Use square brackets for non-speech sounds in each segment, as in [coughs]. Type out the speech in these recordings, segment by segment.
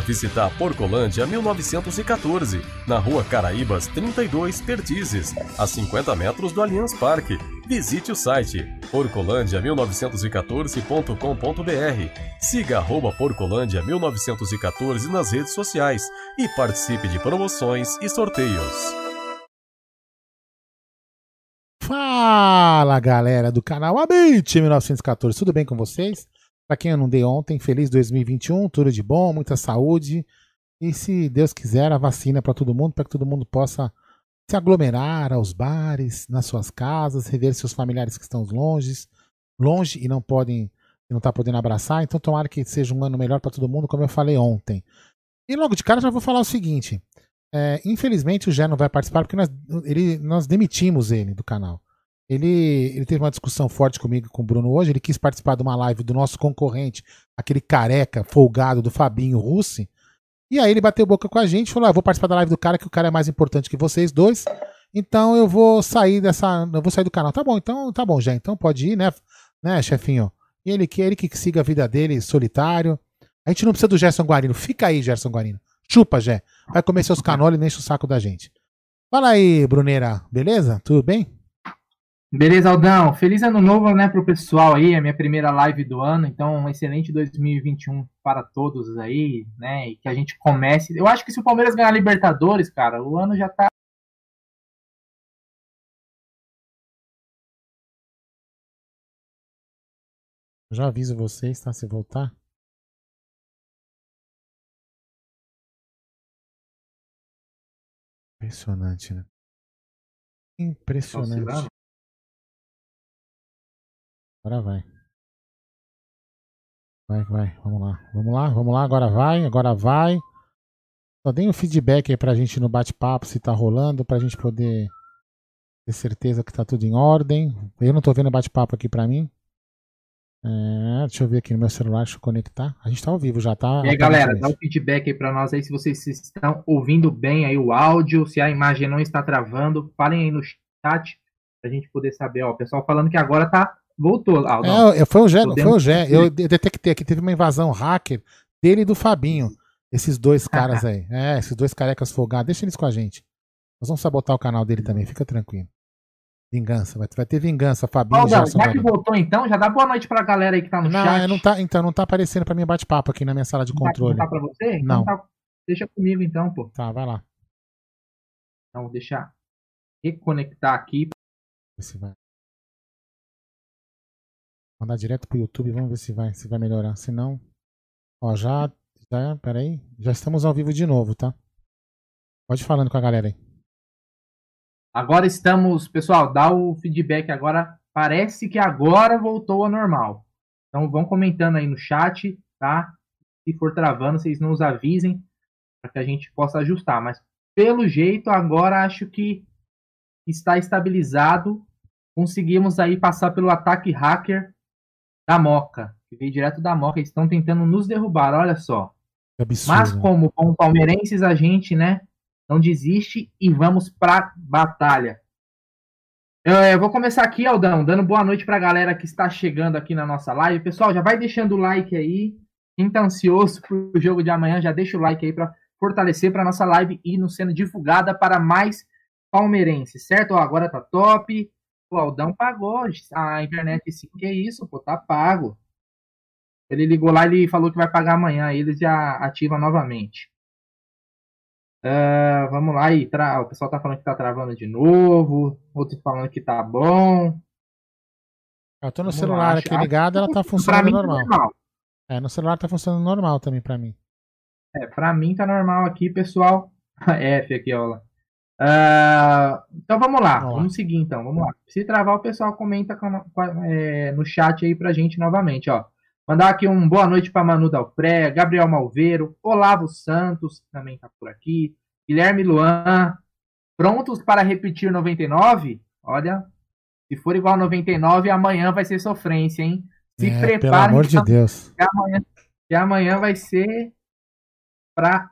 Venha visitar Porcolândia 1914, na rua Caraíbas 32 Pertizes, a 50 metros do Allianz Parque. Visite o site porcolândia1914.com.br. Siga arroba Porcolândia 1914 nas redes sociais e participe de promoções e sorteios. Fala galera do canal Abit 1914, tudo bem com vocês? Para quem eu não dei ontem, feliz 2021, tudo de bom, muita saúde. E se Deus quiser, a vacina para todo mundo, para que todo mundo possa se aglomerar aos bares, nas suas casas, rever seus familiares que estão longe, longe e não podem, não tá podendo abraçar. Então tomara que seja um ano melhor para todo mundo, como eu falei ontem. E logo de cara já vou falar o seguinte: é, infelizmente o Gé não vai participar porque nós, ele, nós demitimos ele do canal. Ele, ele teve uma discussão forte comigo com o Bruno hoje. Ele quis participar de uma live do nosso concorrente, aquele careca folgado do Fabinho Russi. E aí ele bateu boca com a gente, falou: ah, vou participar da live do cara, que o cara é mais importante que vocês dois. Então eu vou sair dessa. Eu vou sair do canal. Tá bom, então tá bom, já. Então pode ir, né, né, chefinho? E ele que ele que siga a vida dele solitário. A gente não precisa do Gerson Guarino. Fica aí, Gerson Guarino. Chupa, Gé. Vai comer seus canoles e enche o saco da gente. Fala aí, Bruneira. Beleza? Tudo bem? Beleza, Aldão. Feliz ano novo, né, pro pessoal aí, a minha primeira live do ano. Então, um excelente 2021 para todos aí, né? E que a gente comece. Eu acho que se o Palmeiras ganhar a Libertadores, cara, o ano já tá. Já aviso vocês, tá? Se voltar. Impressionante, né? Impressionante. Agora vai. Vai, vai. Vamos lá. Vamos lá, vamos lá. Agora vai, agora vai. Só deem um feedback aí pra gente no bate-papo se tá rolando, pra gente poder ter certeza que tá tudo em ordem. Eu não tô vendo bate-papo aqui pra mim. É, deixa eu ver aqui no meu celular, deixa eu conectar. A gente tá ao vivo já, tá? E aí, galera, dá um feedback aí pra nós aí se vocês estão ouvindo bem aí o áudio, se a imagem não está travando. Falem aí no chat pra gente poder saber. Ó, o pessoal falando que agora tá Voltou. Ah, não. É, foi o Gé, foi o Gé. Eu detectei aqui, teve uma invasão hacker dele e do Fabinho. Esses dois [laughs] caras aí. É, esses dois carecas folgados. Deixa eles com a gente. Nós vamos sabotar o canal dele também, fica tranquilo. Vingança, vai, vai ter vingança, Fabinho. Aldão, já que voltou então, já dá boa noite pra galera aí que tá no não, chat. Não, tá, então, não tá aparecendo pra mim bate-papo aqui na minha sala de controle. Não tá pra você? Não. Então tá, deixa comigo então, pô. Tá, vai lá. Então, vou deixar reconectar aqui. Esse vai. Mandar direto pro YouTube, vamos ver se vai, se vai melhorar. Se não, ó, já, já, peraí, já estamos ao vivo de novo, tá? Pode falando com a galera aí. Agora estamos, pessoal, dá o feedback agora. Parece que agora voltou ao normal. Então vão comentando aí no chat, tá? Se for travando, vocês nos avisem para que a gente possa ajustar. Mas pelo jeito, agora acho que está estabilizado. Conseguimos aí passar pelo ataque hacker da Moca, que veio direto da Moca, eles estão tentando nos derrubar, olha só. Absurdo. Mas como com palmeirenses a gente, né, não desiste e vamos pra batalha. Eu, eu vou começar aqui, Aldão, dando boa noite pra galera que está chegando aqui na nossa live. Pessoal, já vai deixando o like aí. Quem tá ansioso pro jogo de amanhã, já deixa o like aí para fortalecer para nossa live e nos sendo divulgada para mais palmeirenses, certo? Ó, agora tá top. O Aldão pagou a internet sim, que é isso, pô, tá pago. Ele ligou lá e falou que vai pagar amanhã, eles já ativa novamente. Uh, vamos lá aí, tra... o pessoal tá falando que tá travando de novo, outros falando que tá bom. Eu tô no vamos celular lá, aqui ligado, ela tá funcionando tá normal. Normal. É, no celular tá funcionando normal também pra mim. É, pra mim tá normal aqui, pessoal. [laughs] F aqui, ó. Uh, então vamos lá, vamos, vamos seguir então, vamos lá. Se travar, o pessoal comenta com, com, é, no chat aí pra gente novamente, ó. Mandar aqui um boa noite para Manu Dalpré, Gabriel Malveiro, Olavo Santos, que também está por aqui, Guilherme Luan, prontos para repetir 99? Olha, se for igual 99, amanhã vai ser sofrência, hein? Se É, preparem. pelo amor de que Deus. amanhã, que amanhã vai ser para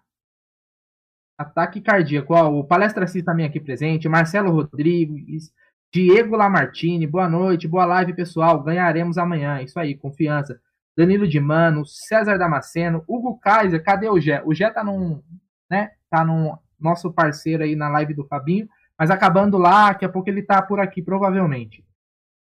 ataque cardíaco. Ó, o palestracista também aqui presente, Marcelo Rodrigues, Diego Lamartine, boa noite, boa live, pessoal. Ganharemos amanhã. Isso aí, confiança. Danilo de Mano, César Damasceno, Hugo Kaiser, cadê o Gé? O Gé tá num, né? Tá num nosso parceiro aí na live do Fabinho, mas acabando lá, daqui a pouco ele tá por aqui, provavelmente.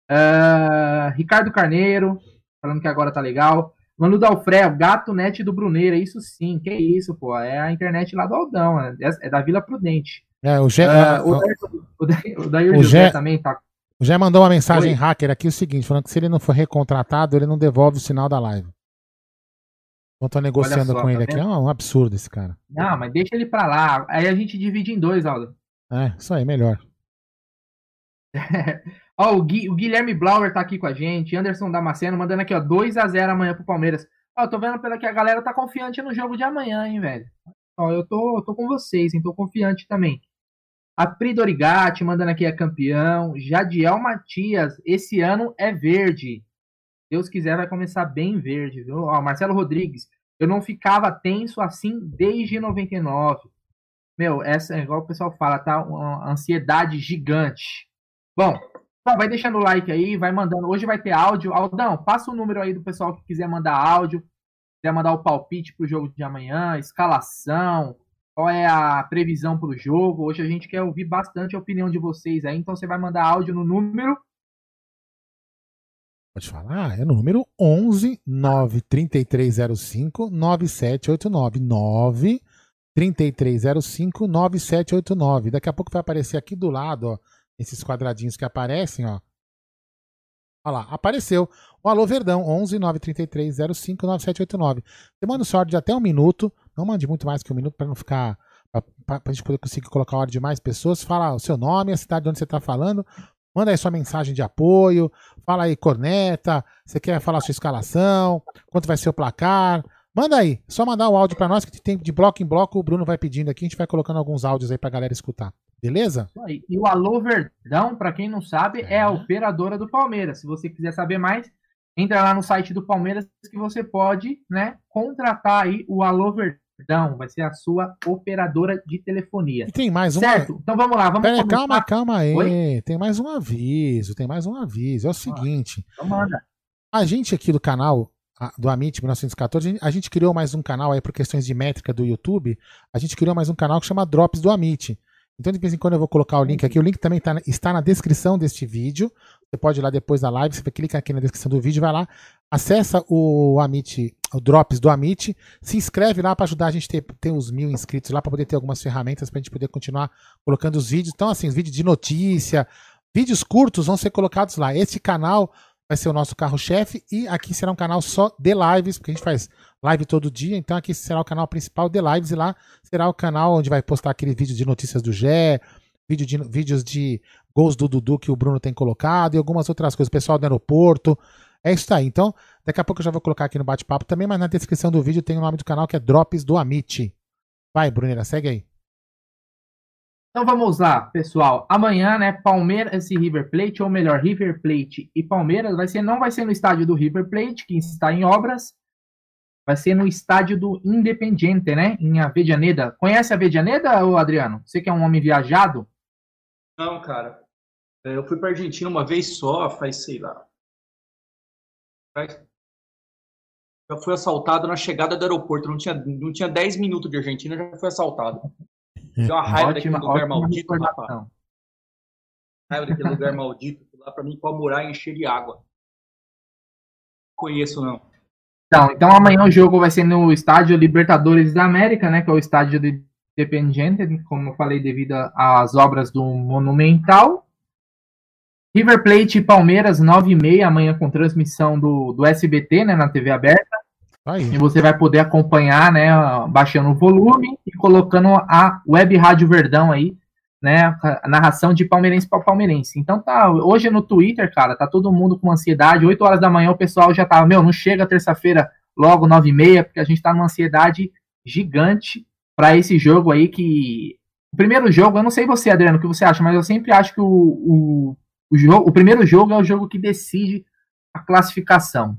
Ah, Ricardo Carneiro, falando que agora tá legal. Manu Dalfré, gato net do Bruneira, isso sim, que isso, pô, é a internet lá do Aldão, é, é da Vila Prudente. É, o Gé, Ah, o, o, Dair- o Dair- o Dair o José Gé- também tá. o Gé mandou uma mensagem Oi. hacker aqui, o seguinte, falando que se ele não for recontratado, ele não devolve o sinal da live. Então tô negociando só, com tá ele aqui. É um absurdo esse cara. Não, mas deixa ele pra lá. Aí a gente divide em dois, Aldo. É, isso aí, melhor. [laughs] Ó, o, Gui- o Guilherme Blauer tá aqui com a gente. Anderson Damasceno mandando aqui, ó, 2x0 amanhã pro Palmeiras. Ó, tô vendo pela que a galera tá confiante no jogo de amanhã, hein, velho. Ó, eu tô, eu tô com vocês, hein, tô confiante também. A Pri Dorigatti mandando aqui é campeão. Jadiel Matias, esse ano é verde. Deus quiser, vai começar bem verde, viu? Ó, Marcelo Rodrigues, eu não ficava tenso assim desde 99. Meu, essa é igual o pessoal fala, tá? Uma ansiedade gigante. Bom, só vai deixando o like aí, vai mandando. Hoje vai ter áudio. Aldão, passa o número aí do pessoal que quiser mandar áudio, quiser mandar o palpite pro jogo de amanhã, escalação, qual é a previsão pro jogo. Hoje a gente quer ouvir bastante a opinião de vocês aí, então você vai mandar áudio no número. Pode falar? É no número 11 93305 9789. 9 3305 9789. Daqui a pouco vai aparecer aqui do lado, ó, esses quadradinhos que aparecem, ó. Olha lá, apareceu. O Alô Verdão, 11 93305 9789. Você manda o seu de até um minuto. Não mande muito mais que um minuto para não ficar. Para a gente poder conseguir colocar o áudio de mais pessoas. Fala o seu nome, a cidade de onde você está falando. Manda aí sua mensagem de apoio. Fala aí, corneta. Você quer falar sua escalação? Quanto vai ser o placar? Manda aí. Só mandar o áudio para nós que tem de bloco em bloco. O Bruno vai pedindo aqui. A gente vai colocando alguns áudios aí para galera escutar. Beleza? E o Alô Verdão, para quem não sabe, é a É. operadora do Palmeiras. Se você quiser saber mais, entra lá no site do Palmeiras que você pode, né, contratar aí o Alô Verdão. Vai ser a sua operadora de telefonia. E tem mais uma. Certo? Então vamos lá, vamos Pera calma, calma aí. Oi? Tem mais um aviso, tem mais um aviso. É o seguinte, Então manda. a gente aqui do canal do Amit 1914, a gente- criou mais um canal aí por questões de métrica do YouTube. A gente criou mais um canal que chama Drops do Amit. Então, de vez em quando eu vou colocar o link aqui. O link também tá está na descrição deste vídeo. Você pode ir lá depois da live, você clica aqui na descrição do vídeo, vai lá, acessa o Amit, o Drops do Amit, se inscreve lá para ajudar a gente a ter, ter os mil inscritos lá, para poder ter algumas ferramentas para a gente poder continuar colocando os vídeos. Então, assim, os vídeos de notícia, vídeos curtos vão ser colocados lá. Esse canal vai ser o nosso carro-chefe e aqui será um canal só de lives, porque a gente faz live todo dia, então aqui será o canal principal de lives e lá será o canal onde vai postar aquele vídeo de notícias do Gé, vídeo de, vídeos de gols do Dudu que o Bruno tem colocado e algumas outras coisas, pessoal do aeroporto. É isso aí. Então, daqui a pouco eu já vou colocar aqui no bate-papo também, mas na descrição do vídeo tem o nome do canal que é Drops do Amit. Vai, Brunera, segue aí. Então vamos lá, pessoal. Amanhã, né, Palmeiras e River Plate, ou melhor, River Plate e Palmeiras, vai ser, não vai ser no estádio do River Plate, que está em obras, vai ser no estádio do Independiente, né, em Avedianeda. Conhece Avedianeda, ô Adriano? Você que é um homem viajado? Não, cara. É, Eu fui pra Argentina uma vez só, faz, sei lá. Já fui assaltado na chegada do aeroporto. Não tinha, não tinha 10 minutos de Argentina, já fui assaltado. Deu uma raiva daquele Ótima, lugar ótima maldito, rapaz. recordação. Raiva daquele lugar maldito. Lá pra mim, com a muralha encher de água. Conheço, não. Então, então amanhã o jogo vai ser no estádio Libertadores da América, né, que é o estádio do Independiente, como eu falei, devido às obras do Monumental. River Plate e Palmeiras, 9h30, amanhã com transmissão do, do SBT, né, na TV aberta. Aí. E você vai poder acompanhar, né, baixando o volume e colocando a Web Rádio Verdão aí né, a narração de palmeirense para palmeirense. Então tá, hoje no Twitter, cara, tá todo mundo com ansiedade. 8 horas da manhã o pessoal já tava, meu, não chega terça-feira logo 9 e meia, porque a gente tá numa ansiedade gigante para esse jogo aí que o primeiro jogo, eu não sei você, Adriano, o que você acha, mas eu sempre acho que o, o, o, jogo, o primeiro jogo é o jogo que decide a classificação.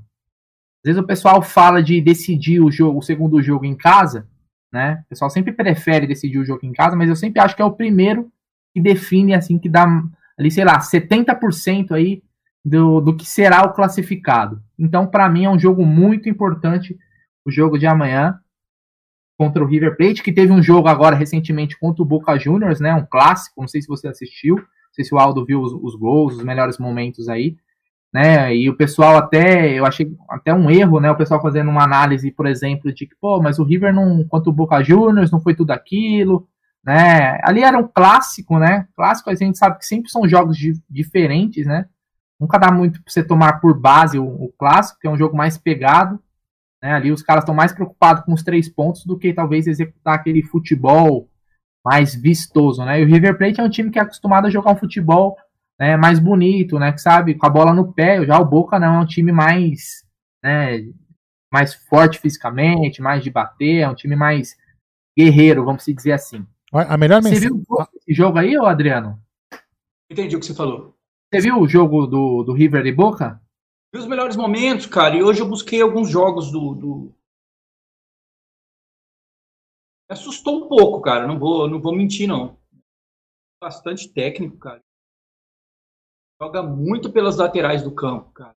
Às vezes o pessoal fala de decidir o jogo, o segundo jogo em casa, né? O pessoal sempre prefere decidir o jogo em casa, mas eu sempre acho que é o primeiro que define, assim, que dá ali, sei lá, 70% aí do, do que será o classificado. Então, para mim, é um jogo muito importante o jogo de amanhã contra o River Plate, que teve um jogo agora recentemente contra o Boca Juniors, né? Um clássico, não sei se você assistiu, não sei se o Aldo viu os, os gols, os melhores momentos aí, né? E o pessoal até, eu achei até um erro, né? O pessoal fazendo uma análise, por exemplo, de que, pô, mas o River não, contra o Boca Juniors, não foi tudo aquilo, né? Ali era um clássico, né? Clássico a gente sabe que sempre são jogos diferentes, né? Nunca dá muito para você tomar por base o, o clássico, que é um jogo mais pegado. Né? Ali os caras estão mais preocupados com os três pontos do que talvez executar aquele futebol mais vistoso, né? E o River Plate é um time que é acostumado a jogar um futebol né, mais bonito, né? Que sabe, com a bola no pé. Já o Boca não é um time mais, né, mais forte fisicamente, mais de bater, é um time mais guerreiro, vamos dizer assim. A melhor Você viu esse jogo aí, ô Adriano? Entendi o que você falou. Você viu o jogo do, do River e Boca? Vi os melhores momentos, cara, e hoje eu busquei alguns jogos do. do... Me assustou um pouco, cara, não vou, não vou mentir, não. Bastante técnico, cara. Joga muito pelas laterais do campo, cara.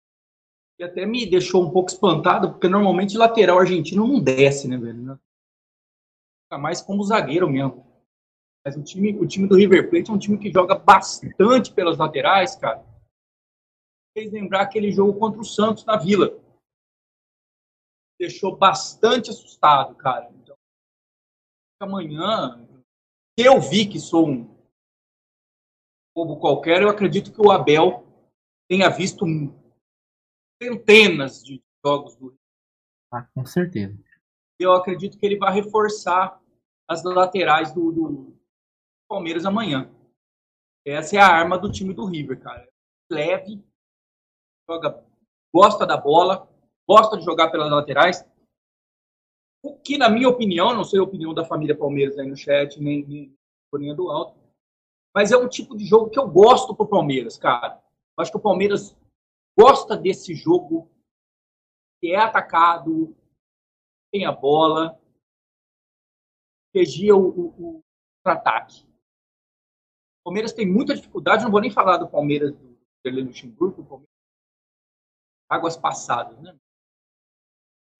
E até me deixou um pouco espantado, porque normalmente lateral argentino não desce, né, velho? Fica mais como zagueiro mesmo. Mas o time, o time do River Plate é um time que joga bastante pelas laterais, cara. Fez lembrar aquele jogo contra o Santos na Vila. Deixou bastante assustado, cara. Então, amanhã, eu vi que sou um povo qualquer, eu acredito que o Abel tenha visto centenas de jogos do ah, com certeza. Eu acredito que ele vai reforçar as laterais do, do, Palmeiras amanhã. Essa é a arma do time do River, cara. Leve, joga, gosta da bola, gosta de jogar pelas laterais. O que, na minha opinião, não sei a opinião da família Palmeiras aí no chat, nem, nem do alto, mas é um tipo de jogo que eu gosto pro Palmeiras, cara. Eu acho que o Palmeiras gosta desse jogo que é atacado, tem a bola, regia o, o, o ataque. Palmeiras tem muita dificuldade, não vou nem falar do Palmeiras do Vanderlei Luxemburgo, Palmeiras águas passadas, né?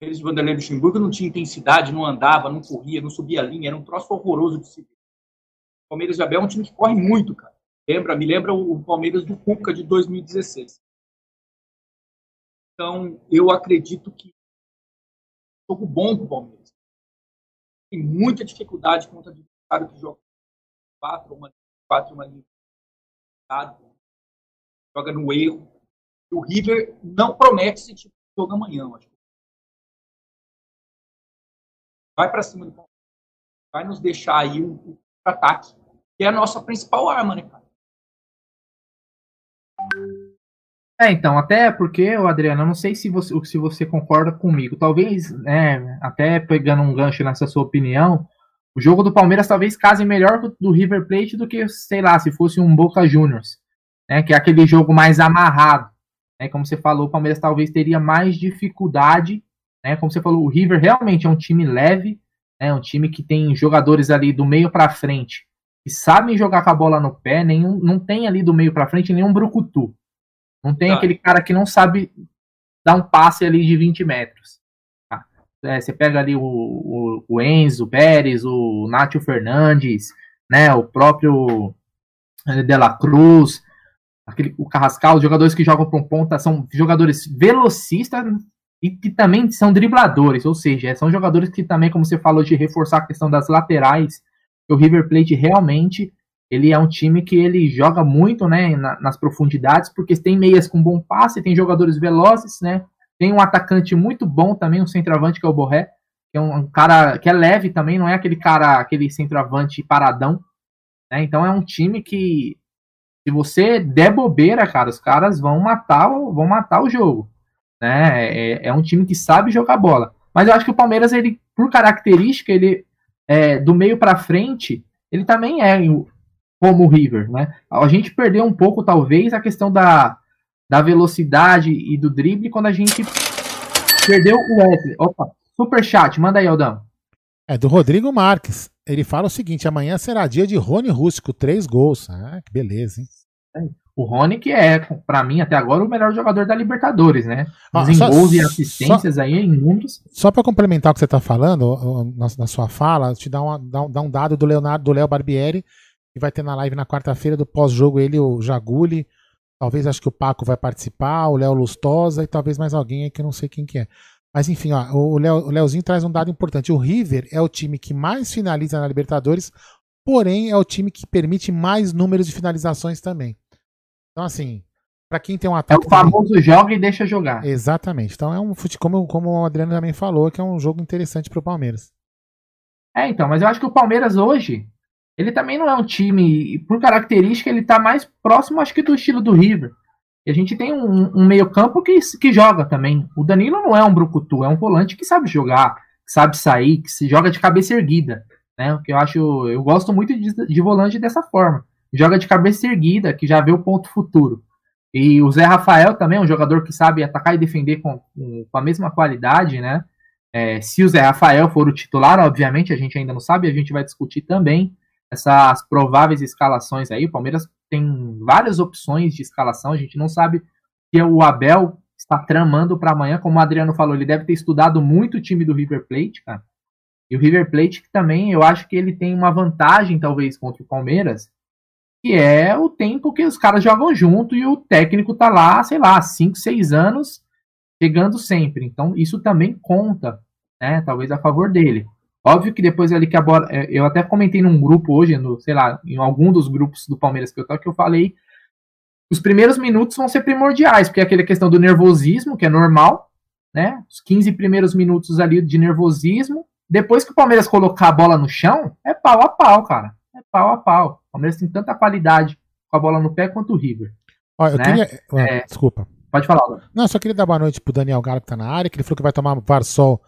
Eles de Vanderlei Luxemburgo não tinha intensidade, não andava, não corria, não subia a linha, era um troço horroroso de se ver. Palmeiras de Abel é um time que corre muito, cara. Lembra, me lembra o Palmeiras do Cuca de 2016. Então, eu acredito que é um jogo bom para o Palmeiras. Tem muita dificuldade contra o adversário que joga quatro, uma quatro uma joga no erro. O River não promete esse tipo de jogo amanhã. Acho. Vai para cima do Palmeiras. Vai nos deixar aí um, um ataque, que é a nossa principal arma, né, cara? É, então, até porque, Adriano, eu não sei se você, se você concorda comigo. Talvez, né, até pegando um gancho nessa sua opinião, o jogo do Palmeiras talvez case melhor do River Plate do que, sei lá, se fosse um Boca Juniors, né? Que é aquele jogo mais amarrado. Né, como você falou, o Palmeiras talvez teria mais dificuldade. Né, como você falou, o River realmente é um time leve, é um time que tem jogadores ali do meio para frente que sabem jogar com a bola no pé, nenhum, não tem ali do meio para frente nenhum brucutu. Não tem aquele cara que não sabe dar um passe ali de 20 metros. É, você pega ali o, o, o Enzo Pérez, o Nátio Fernandes, né, o próprio eh, De La Cruz, aquele, o Carrascal, os jogadores que jogam para um ponta são jogadores velocistas e que também são dribladores, ou seja, são jogadores que também, como você falou, de reforçar a questão das laterais, o River Plate realmente ele é um time que ele joga muito né, nas profundidades, porque tem meias com bom passe, tem jogadores velozes, né? Tem um atacante muito bom também, um centroavante que é o Borré, que é um, cara que é leve também, não é aquele cara, aquele centroavante paradão. Né? Então é um time que, se você der bobeira, cara, os caras vão matar, vão matar o jogo. Né? É, é um time que sabe jogar bola. Mas eu acho que o Palmeiras, ele, por característica, ele é, do meio para frente, ele também é como o River, né? A gente perdeu um pouco, talvez, a questão da, da velocidade e do drible quando a gente perdeu o Wesley. Opa, super chat, manda aí, Aldão. É do Rodrigo Marques. Ele fala o seguinte: amanhã será dia de Rony Rústico, três gols. Ah, que beleza, hein? O Rony, que é, para mim, até agora, o melhor jogador da Libertadores, né? Mas ah, em gols e assistências só, aí em números. Só para complementar o que você tá falando, na, na sua fala, te dar, uma, dar, um, dar um dado do Leonardo, do Léo Barbieri, que vai ter na live na quarta-feira do pós-jogo ele, o Jaguli, talvez acho que o Paco vai participar, o Léo Lustosa e talvez mais alguém aí que eu não sei quem que é. Mas enfim, ó, o, Léo, o Léozinho traz um dado importante. O River é o time que mais finaliza na Libertadores, porém é o time que permite mais números de finalizações também. Então, assim, para quem tem um ataque. É o famoso também... joga e deixa jogar. Exatamente. Então é um futebol, como, como o Adriano também falou, que é um jogo interessante para o Palmeiras. É, então, mas eu acho que o Palmeiras hoje, ele também não é um time, por característica, ele tá mais próximo, acho que, do estilo do River. E a gente tem um, um meio-campo que, que joga também. O Danilo não é um brucutu, é um volante que sabe jogar, que sabe sair, que se joga de cabeça erguida. Né? O que eu acho. Eu gosto muito de, de volante dessa forma joga de cabeça erguida, que já vê o ponto futuro. E o Zé Rafael também é um jogador que sabe atacar e defender com, com a mesma qualidade, né? É, se o Zé Rafael for o titular, obviamente, a gente ainda não sabe, a gente vai discutir também essas prováveis escalações aí. O Palmeiras tem várias opções de escalação, a gente não sabe se o Abel está tramando para amanhã, como o Adriano falou, ele deve ter estudado muito o time do River Plate, cara. E o River Plate também, eu acho que ele tem uma vantagem, talvez, contra o Palmeiras, que é o tempo que os caras jogam junto e o técnico tá lá, sei lá, 5, 6 anos chegando sempre. Então isso também conta, né? Talvez a favor dele. Óbvio que depois ali que a bola. É, eu até comentei num grupo hoje, no, sei lá, em algum dos grupos do Palmeiras que eu tô, que eu falei. Os primeiros minutos vão ser primordiais, porque é aquela questão do nervosismo, que é normal, né? Os 15 primeiros minutos ali de nervosismo. Depois que o Palmeiras colocar a bola no chão, é pau a pau, cara pau a pau. O Palmeiras tem tanta qualidade com a bola no pé quanto o River. Ó, eu né? queria... é... Desculpa. Pode falar, Laura. Não, só queria dar boa noite pro Daniel Galo que tá na área, que ele falou que vai tomar Varsol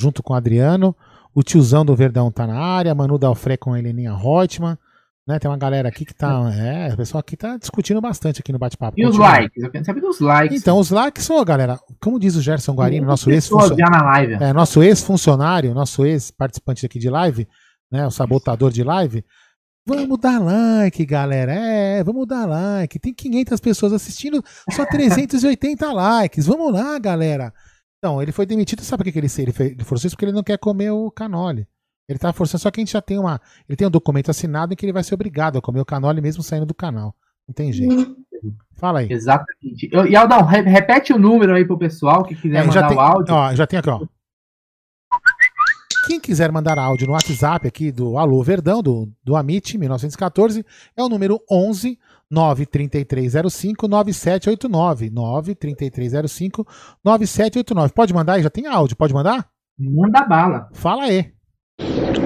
junto com o Adriano. O tiozão do Verdão tá na área, Manu Dalfré com a Heleninha Reutemann. Né, tem uma galera aqui que tá. É, o pessoal aqui tá discutindo bastante aqui no bate-papo. E os likes? Eu quero saber dos likes. Então, os likes, ó, galera, como diz o Gerson Guarino, nosso ex-funcionário. É, nosso ex-funcionário, nosso ex-participante aqui de live, né? O sabotador de live. Vamos dar like, galera. É, vamos dar like. Tem 500 pessoas assistindo, só [laughs] 380 likes. Vamos lá, galera. Então, ele foi demitido, sabe por que ele, ele, ele forçou isso? Porque ele não quer comer o canole. Ele tá forçando, só que a gente já tem uma. Ele tem um documento assinado em que ele vai ser obrigado a comer o canole mesmo saindo do canal. Não tem jeito. Fala aí. Exatamente. E Aldão, repete o número aí pro pessoal que quiser é, mandar tem, o áudio. Ó, já tem aqui, ó. Quem quiser mandar áudio no WhatsApp aqui do Alô Verdão, do, do Amit 1914, é o número 11 93305 9789. 93305 9789. Pode mandar aí? Já tem áudio, pode mandar? Manda bala. Fala aí.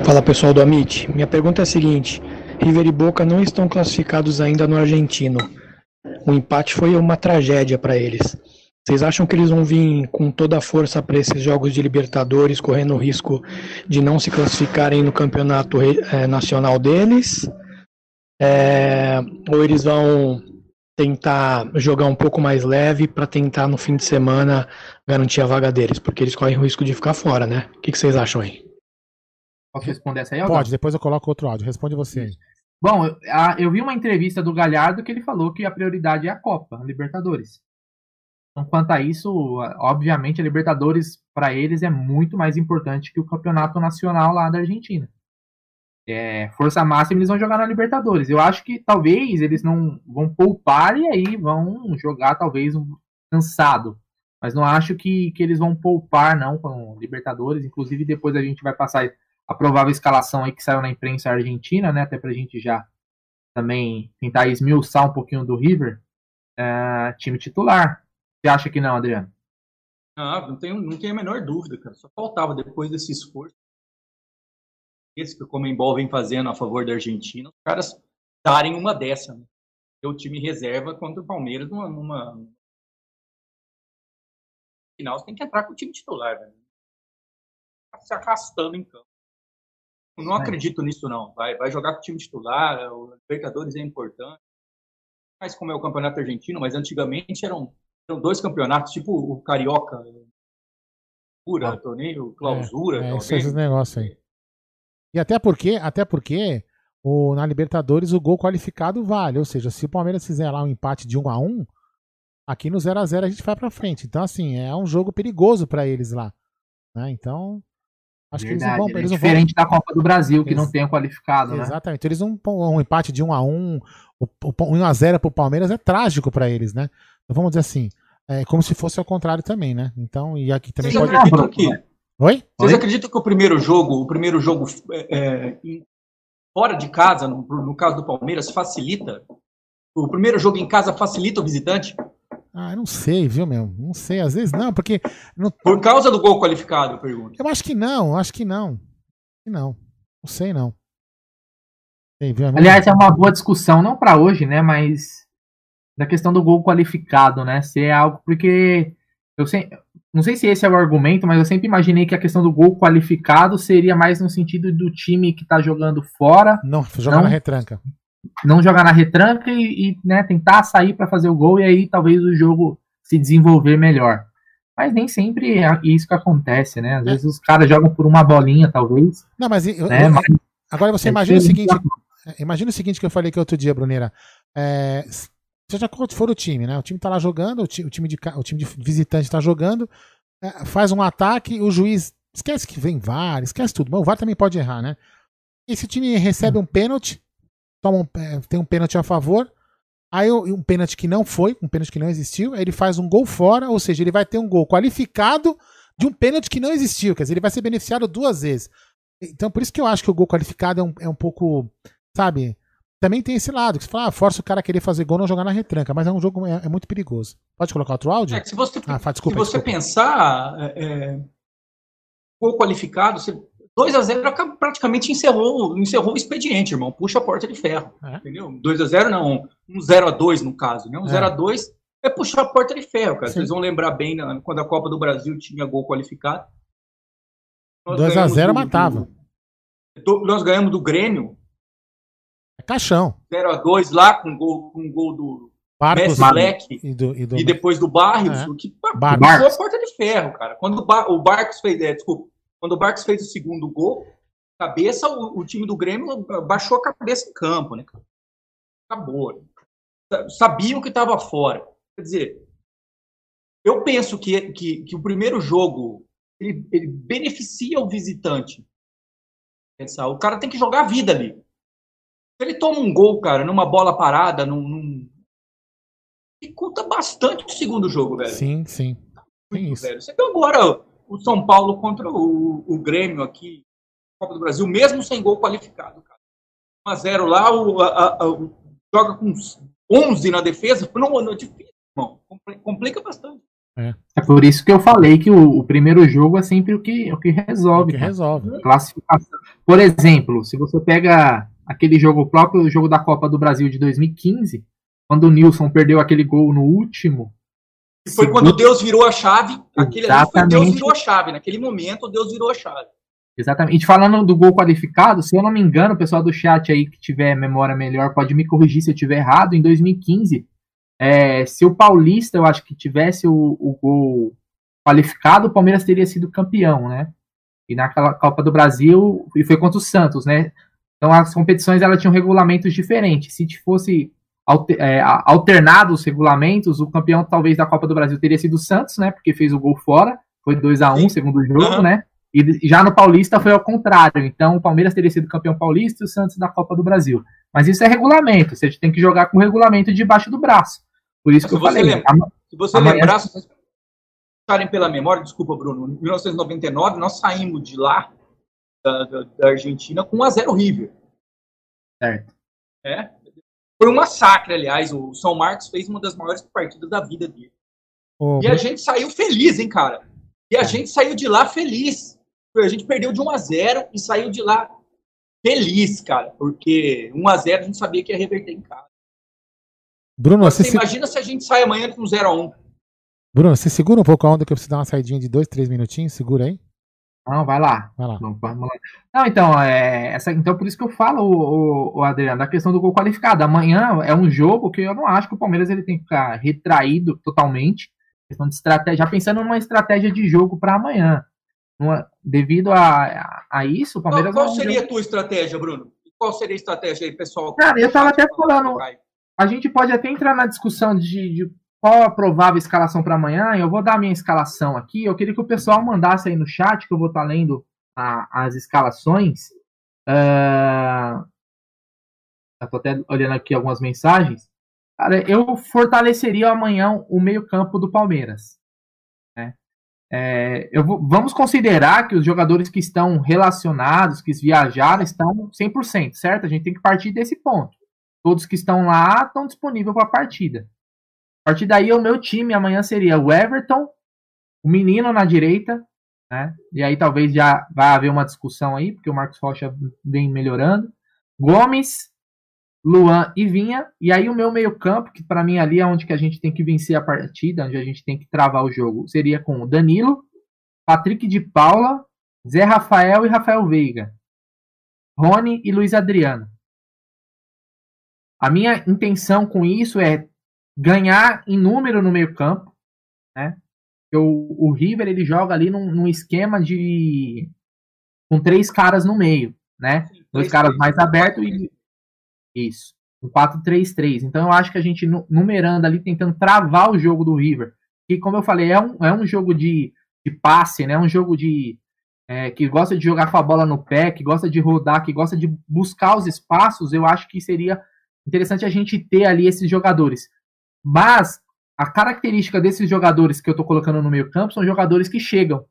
Fala pessoal do Amit. Minha pergunta é a seguinte: River e Boca não estão classificados ainda no argentino. O empate foi uma tragédia para eles. Vocês acham que eles vão vir com toda a força para esses jogos de Libertadores, correndo o risco de não se classificarem no campeonato é, nacional deles? É, ou eles vão tentar jogar um pouco mais leve para tentar no fim de semana garantir a vaga deles? Porque eles correm o risco de ficar fora, né? O que, que vocês acham aí? Posso responder essa aí? Pode, depois eu coloco outro áudio. Responde você aí. Bom, eu, eu vi uma entrevista do Galhardo que ele falou que a prioridade é a Copa, a Libertadores. Então, quanto a isso, obviamente, a Libertadores para eles é muito mais importante que o campeonato nacional lá da Argentina. É, força máxima eles vão jogar na Libertadores. Eu acho que talvez eles não vão poupar e aí vão jogar talvez um cansado. Mas não acho que, que eles vão poupar não com Libertadores. Inclusive depois a gente vai passar a provável escalação aí que saiu na imprensa argentina, né? Até para a gente já também tentar esmiuçar um pouquinho do River. É, time titular. Você acha que não, Adriano? Ah, não tenho, não tenho a menor dúvida, cara. Só faltava depois desse esforço. Esse que o Comembol vem fazendo a favor da Argentina. Os caras darem uma dessa. Né? O time reserva contra o Palmeiras numa, numa... final você tem que entrar com o time titular, né? Tá se arrastando em campo. Eu não é. acredito nisso, não. Vai, vai jogar com o time titular, o Libertadores é importante. Mas como é o campeonato argentino, mas antigamente eram dois campeonatos, tipo o Carioca, pura, ah. torneio, clausura. É, é esses negócios aí. E até porque, até porque o, na Libertadores o gol qualificado vale. Ou seja, se o Palmeiras fizer lá um empate de 1 a 1 aqui no 0 a 0 a gente vai para frente. Então, assim, é um jogo perigoso para eles lá. Né? Então, acho Verdade, que eles não vão. Eles é diferente vão... da Copa do Brasil, que Ex não tem o qualificado. Né? Exatamente. Eles não um empate de 1 a 1 o, o 1 a 0 para o Palmeiras é trágico para eles, né? Então, vamos dizer assim. É como se fosse ao contrário também, né? Então, e aqui também Vocês pode. Acreditam que... Oi? Vocês Oi? acreditam que o primeiro jogo, o primeiro jogo é, é fora de casa, no, no, caso do Palmeiras, facilita? O primeiro jogo em casa facilita o visitante? Ah, eu não sei, viu, meu? Não sei, às vezes não, porque. Não... Por causa do gol qualificado, eu pergunto. Eu acho que não, acho que não. Não. Não sei, não. Sei, viu, Aliás, é uma boa discussão, não para hoje, né? Mas da questão do gol qualificado, né? Se é algo porque eu sei, não sei se esse é o argumento, mas eu sempre imaginei que a questão do gol qualificado seria mais no sentido do time que tá jogando fora. Não, jogar não, na retranca. Não jogar na retranca e, e né, tentar sair para fazer o gol e aí talvez o jogo se desenvolver melhor. Mas nem sempre é isso que acontece, né? Às é. vezes os caras jogam por uma bolinha, talvez. Não, mas, eu, né? eu, mas agora você é imagina o seguinte. Imagina o seguinte que eu falei que outro dia, Bruneira. É, seja qual for o time, né? O time tá lá jogando, o, time, de, o time de visitante tá jogando, é, faz um ataque, o juiz esquece que vem VAR, esquece tudo, mas o VAR também pode errar, né? Esse time recebe um pênalti, toma um, é, tem um pênalti a favor, aí um pênalti que não foi, um pênalti que não existiu, aí ele faz um gol fora, ou seja, ele vai ter um gol qualificado de um pênalti que não existiu, quer dizer, ele vai ser beneficiado duas vezes. Então, por isso que eu acho que o gol qualificado é um, é um pouco, sabe, também tem esse lado, que você fala, ah, força o cara a querer fazer gol não jogar na retranca, mas é um jogo é, é muito perigoso. Pode colocar outro áudio? É se você, ah, fala, desculpa, se você desculpa. pensar, é, é gol qualificado, 2 a 0 praticamente encerrou, encerrou o expediente, irmão. Puxa a porta de ferro. É. Entendeu? 2 a 0 não, um 0 a 2 no caso, né? Um 0 é. a 2 é puxar a porta de ferro, cara. Sim. Vocês vão lembrar bem né, quando a Copa do Brasil tinha gol qualificado. 2 a 0 matava. Do, nós ganhamos do Grêmio caixão. 0x2 lá com gol, com gol do Barcos, Messi e, do, e, do... e, depois do Barrios, é. que Barcos. a porta de ferro, cara. Quando o, Bar, o Barcos fez, é, desculpa, quando o Barcos fez o segundo gol, cabeça, o, o, time do Grêmio baixou a cabeça em campo, né? Acabou. Né? Sabiam que estava fora. Quer dizer, eu penso que, que, que o primeiro jogo ele, ele beneficia o visitante. O cara tem que jogar a vida ali ele toma um gol, cara, numa bola parada, num. num... Dificulta bastante o segundo jogo, velho. Sim, sim. Muito, isso. Velho. Você viu agora o São Paulo contra o, o Grêmio aqui, Copa do Brasil, mesmo sem gol qualificado, cara. 1x0 lá, o, a, a, a, joga com 11 na defesa, não, não é difícil, irmão. Complica bastante. É. é. por isso que eu falei que o, o, primeiro jogo é sempre o que, o que resolve. O que resolve. Classificação. Por exemplo, se você pega aquele jogo próprio, o jogo da Copa do Brasil de 2015, quando o Nilson perdeu aquele gol no último. Foi segundo... quando Deus virou a chave. Aquele Exatamente. Deus virou a chave. Naquele momento, Deus virou a chave. Exatamente. Falando do gol qualificado, se eu não me engano, o pessoal do chat aí que tiver memória melhor pode me corrigir se eu tiver errado. Em 2015, é, se o Paulista, eu acho que tivesse o, o gol qualificado, o Palmeiras teria sido campeão, né? E naquela Copa do Brasil, e foi contra o Santos, né? Então as competições elas tinham regulamentos diferentes. Se fosse é, alternado os regulamentos, o campeão talvez da Copa do Brasil teria sido o Santos, né? Porque fez o gol fora, foi 2 a 1 um, segundo jogo, uhum. né? E já no Paulista foi ao contrário. Então o Palmeiras teria sido campeão paulista e o Santos da Copa do Brasil. Mas isso é regulamento. Você tem que jogar com o regulamento debaixo do braço. Por isso Mas que eu falei. Lembra, se você amanhã... lembrar, se vocês pela memória, desculpa, Bruno, em 1999 nós saímos de lá da, da, da Argentina com 1x0 River. Certo. É. Foi um massacre, aliás. O São Marcos fez uma das maiores partidas da vida dele. E a gente saiu feliz, hein, cara? E a gente saiu de lá feliz. A gente perdeu de 1 a 0 e saiu de lá feliz, cara, porque 1x0 a, gente sabia que ia reverter em casa. Bruno, você, você imagina se a gente sai amanhã com 0x1. Bruno, você segura um pouco a onda que eu preciso dar uma saidinha de dois, três minutinhos, segura aí. Não, vai lá. Vai lá. Não, então, é, essa, então por isso que eu falo, o, o, o Adriano, da questão do gol qualificado. Amanhã é um jogo que eu não acho que o Palmeiras ele tem que ficar retraído totalmente. Questão de estratégia, já pensando numa estratégia de jogo para amanhã. Uma, devido a, a, a, isso, o Palmeiras. Qual, qual seria a tua estratégia, Bruno? Qual seria a estratégia aí, pessoal? Cara, eu tava até falando. A gente pode até entrar na discussão de, de qual a provável escalação para amanhã. Eu vou dar a minha escalação aqui. Eu queria que o pessoal mandasse aí no chat, que eu vou estar tá lendo a, as escalações. Uh, eu tô até olhando aqui algumas mensagens. Cara, eu fortaleceria amanhã o meio-campo do Palmeiras. Né? É, eu vou, vamos considerar que os jogadores que estão relacionados, que viajaram, estão 100%, certo? A gente tem que partir desse ponto. Todos que estão lá estão disponíveis para a partida. A partir daí, o meu time amanhã seria o Everton, o menino na direita, né? E aí talvez já vai haver uma discussão aí, porque o Marcos Rocha vem melhorando. Gomes, Luan e Vinha. E aí o meu meio-campo, que para mim ali é onde que a gente tem que vencer a partida, onde a gente tem que travar o jogo, seria com o Danilo, Patrick de Paula, Zé Rafael e Rafael Veiga. Rony e Luiz Adriano. A minha intenção com isso é ganhar em número no meio campo, né? O, o River ele joga ali num, num, esquema de com três caras no meio, né? Sim, Dois caras mais abertos e isso, um 4-3-3. Então eu acho que a gente numerando ali tentando travar o jogo do River, que como eu falei é um, é um jogo de, de passe, né? Um jogo de é, que gosta de jogar com a bola no pé, que gosta de rodar, que gosta de buscar os espaços. Eu acho que seria interessante a gente ter ali esses jogadores mas a característica desses jogadores que eu estou colocando no meio campo são jogadores que chegam.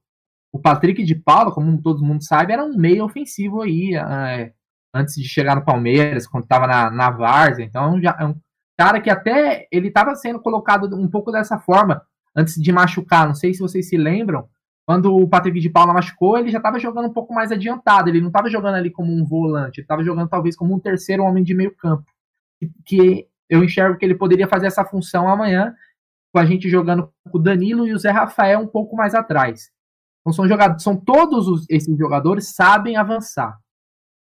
O Patrick de Paula, como todo mundo sabe, era um meio ofensivo aí, é, antes de chegar no Palmeiras, quando estava na, na Várzea. Então, já, é um cara que até ele estava sendo colocado um pouco dessa forma, antes de machucar. Não sei se vocês se lembram, quando o Patrick de Paula machucou, ele já estava jogando um pouco mais adiantado. Ele não estava jogando ali como um volante, ele estava jogando talvez como um terceiro homem de meio campo. Que eu enxergo que ele poderia fazer essa função amanhã, com a gente jogando com o Danilo e o Zé Rafael um pouco mais atrás. Então são jogadores, são todos os, esses jogadores sabem avançar,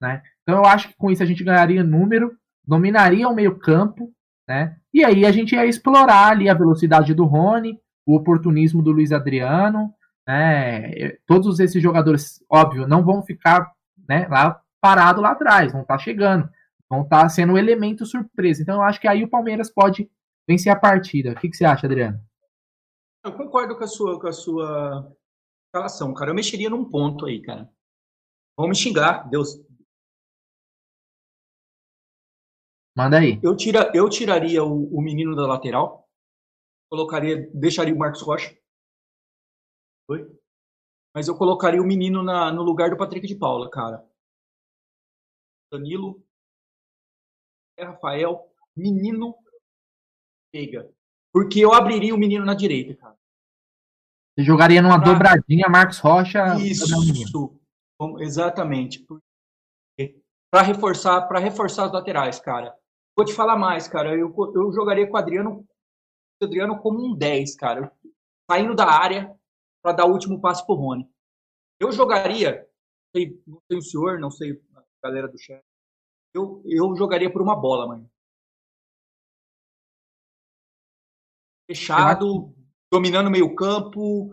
né? Então eu acho que com isso a gente ganharia número, dominaria o meio-campo, né? E aí a gente ia explorar ali a velocidade do Rony, o oportunismo do Luiz Adriano, né? Todos esses jogadores, óbvio, não vão ficar, né, lá parado lá atrás, vão estar tá chegando. Vão estar tá sendo um elemento surpresa. Então eu acho que aí o Palmeiras pode vencer a partida. O que, que você acha, Adriano? Eu concordo com a sua, com a sua escalação, cara. Eu mexeria num ponto aí, cara. Vão me xingar, Deus. Manda aí. Eu, tira, eu tiraria o, o menino da lateral, colocaria, deixaria o Marcos Rocha. Oi? Mas eu colocaria o menino na, no lugar do Patrick de Paula, cara. Danilo, Rafael, menino, pega. Porque eu abriria o menino na direita, cara. Você jogaria numa pra... dobradinha, Marcos Rocha. Isso, exatamente. Para reforçar, para reforçar as laterais, cara. Vou te falar mais, cara. Eu, eu jogaria com o Adriano, Adriano como um 10, cara. Saindo da área para dar o último passo pro Rony. Eu jogaria, não sei, não sei o senhor, não sei a galera do chat, eu, eu jogaria por uma bola, mano. Fechado, dominando meio campo,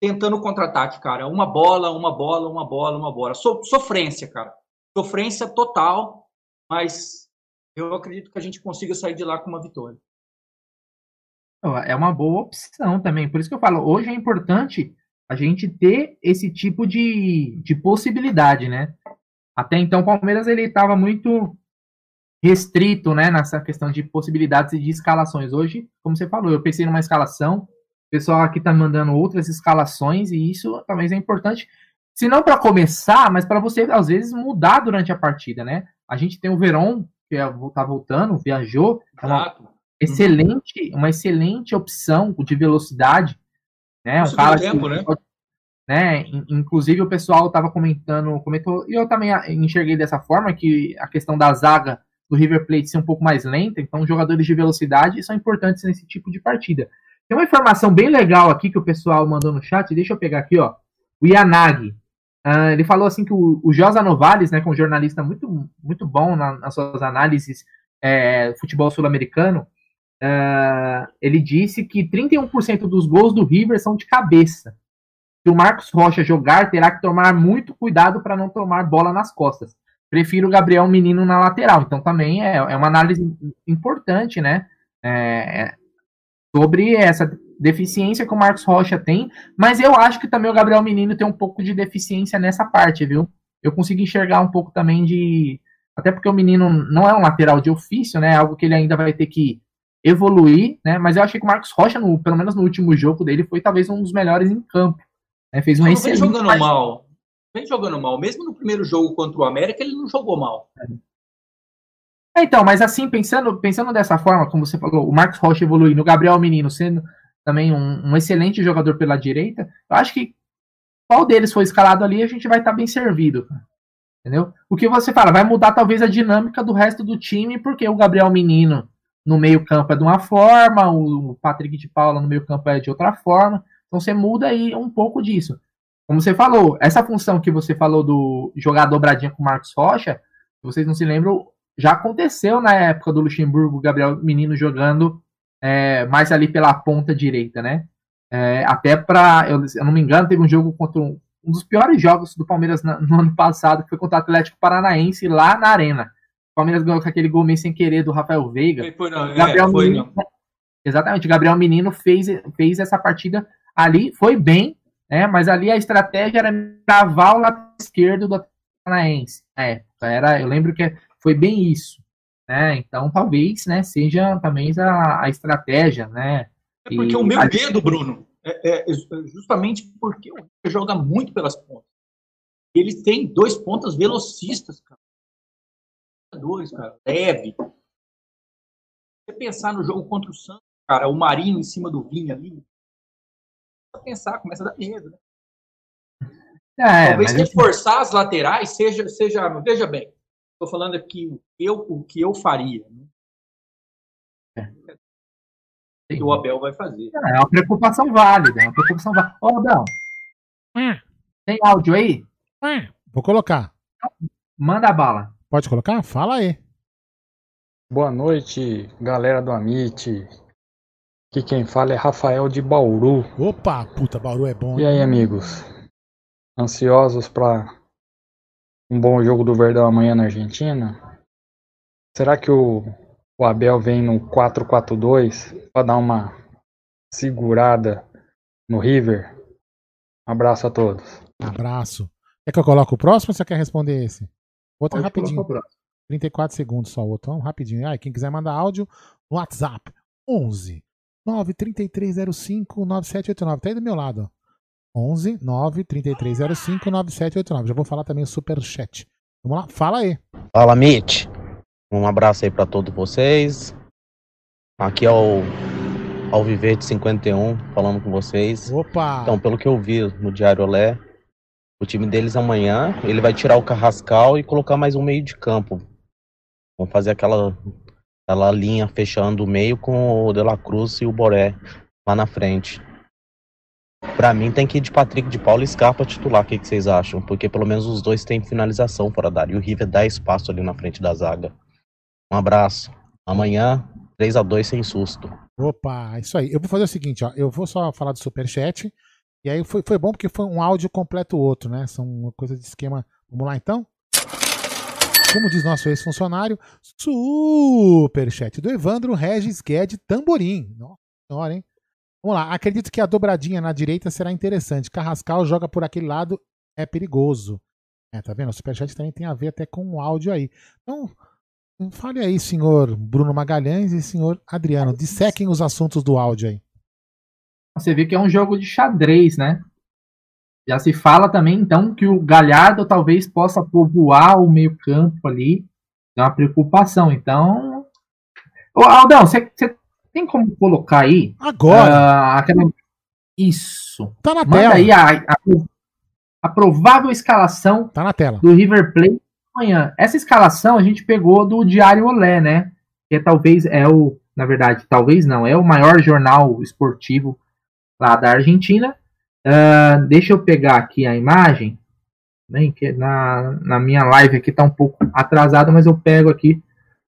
tentando contra-ataque, cara. Uma bola, uma bola, uma bola, uma bola. So, sofrência, cara. Sofrência total, mas eu acredito que a gente consiga sair de lá com uma vitória. É uma boa opção também. Por isso que eu falo, hoje é importante a gente ter esse tipo de, de possibilidade, né? Até então o Palmeiras ele estava muito restrito, né, nessa questão de possibilidades de escalações. Hoje, como você falou, eu pensei numa escalação, o pessoal aqui está mandando outras escalações e isso talvez é importante, se não para começar, mas para você às vezes mudar durante a partida, né? A gente tem o Verón que está é, voltando, viajou, é uma excelente, uma excelente opção de velocidade, né? Um cara tempo, que, né? Né? Inclusive o pessoal estava comentando, comentou, e eu também enxerguei dessa forma que a questão da zaga do River Plate ser um pouco mais lenta, então jogadores de velocidade são importantes nesse tipo de partida. Tem uma informação bem legal aqui que o pessoal mandou no chat, deixa eu pegar aqui, ó. O Yanagi. Uh, ele falou assim que o, o Josa Novales, né, que é um jornalista muito, muito bom na, nas suas análises é, futebol sul-americano, uh, ele disse que 31% dos gols do River são de cabeça. O Marcos Rocha jogar, terá que tomar muito cuidado para não tomar bola nas costas. Prefiro o Gabriel Menino na lateral. Então também é, é uma análise importante, né? É, sobre essa deficiência que o Marcos Rocha tem, mas eu acho que também o Gabriel Menino tem um pouco de deficiência nessa parte, viu? Eu consigo enxergar um pouco também de. Até porque o menino não é um lateral de ofício, né? Algo que ele ainda vai ter que evoluir, né? Mas eu achei que o Marcos Rocha, no, pelo menos no último jogo dele, foi talvez um dos melhores em campo. Né? Fez uma excelente. Vem jogando mal. Vem jogando mal. Mesmo no primeiro jogo contra o América, ele não jogou mal. É, então, mas assim, pensando, pensando dessa forma, como você falou, o Marcos Rocha evoluindo, o Gabriel Menino sendo também um, um, excelente jogador pela direita, eu acho que qual deles foi escalado ali, a gente vai estar tá bem servido. Entendeu? O que você fala, vai mudar talvez a dinâmica do resto do time, porque o Gabriel Menino no meio-campo é de uma forma, o Patrick de Paula no meio-campo é de outra forma. Então você muda aí um pouco disso. Como você falou, essa função que você falou do jogar dobradinha com o Marcos Rocha, se vocês não se lembram, já aconteceu na época do Luxemburgo, Gabriel Menino jogando é, mais ali pela ponta direita, né? É, até para, eu, eu, não me engano, teve um jogo contra um, um dos piores jogos do Palmeiras na, no ano passado, que foi contra o Atlético Paranaense lá na Arena. O Palmeiras ganhou com aquele gol meio sem querer do Rafael Veiga. Foi, não, é, Gabriel é, foi, Menino, não. Exatamente, Gabriel Menino fez, fez essa partida ali, foi bem, né? Mas ali a estratégia era travar o lado esquerdo do Paranaense. É, era, eu lembro que foi bem isso. Né? Então, talvez né, seja também a, a estratégia. Né? É porque e, o meu a... medo, Bruno, é, é, justamente porque o River joga muito pelas pontas. Ele tem dois pontas velocistas, cara. Dois, cara. Leve. Você pensar no jogo contra o Santos, cara, o Marinho em cima do Vinha ali. Pensar, começa a dar medo, né? É, Talvez reforçar as laterais seja, seja. Veja bem, Estou falando aqui o que eu, o que eu faria. Né? É. o Abel vai fazer. É, é uma preocupação válida. É uma preocupação válida. Ô, Abel. Hum. Tem áudio aí? Hum. Vou colocar. Manda a bala. Pode colocar? Fala aí. Boa noite, galera do Amit. Aqui quem fala é Rafael de Bauru. Opa, puta, Bauru é bom. E aí, amigos? Ansiosos para um bom jogo do Verdão amanhã na Argentina? Será que o, o Abel vem no 4-4-2 para dar uma segurada no River? Um abraço a todos. abraço. Quer que eu coloque o próximo ou você quer responder esse? Outro Pode rapidinho. 34 segundos só, outro. Vamos rapidinho. Ah, quem quiser mandar áudio no WhatsApp. 11 93305 9789. Tá aí do meu lado. 11 9 3305 9789. Já vou falar também o super chat. Vamos lá, fala aí. Fala, Mitch. Um abraço aí para todos vocês. Aqui é o Alviverde 51 falando com vocês. Opa! Então, pelo que eu vi no Diário Olé, o time deles amanhã, ele vai tirar o Carrascal e colocar mais um meio de campo. Vão fazer aquela, aquela linha fechando o meio com o De La Cruz e o Boré lá na frente. Para mim tem que ir de Patrick de Paulo e Scarpa titular. O que, que, vocês acham? Porque pelo menos os dois têm finalização fora da área. E o River dá espaço ali na frente da zaga. Um abraço. Amanhã, 3 a 2 sem susto. Opa, isso aí. Eu vou fazer o seguinte, ó. Eu vou só falar do Superchat. E aí foi, foi bom porque foi um áudio completo o outro, né? São uma coisa de esquema. Vamos lá então? Como diz nosso ex-funcionário, Superchat do Evandro Regis Guedes Tamborim. Nossa senhora, hein? Vamos lá, acredito que a dobradinha na direita será interessante. Carrascal joga por aquele lado, é perigoso. É, tá vendo? O Superchat também tem a ver até com o áudio aí. Então, fale aí, senhor Bruno Magalhães e senhor Adriano. Dissequem os assuntos do áudio aí. Você vê que é um jogo de xadrez, né? Já se fala também, então, que o Galhardo talvez possa povoar o meio-campo ali. É uma preocupação. Então. Ô, Aldão, você tem como colocar aí? Agora. Uh, aquela... Isso. Tá na Manda tela. aí a, a, a provável escalação Tá na tela. do River Plate amanhã. Essa escalação a gente pegou do Diário Olé, né? Que é, talvez é o, na verdade, talvez não, é o maior jornal esportivo lá da Argentina. Ah, deixa eu pegar aqui a imagem. Que na, na minha live aqui tá um pouco atrasada, mas eu pego aqui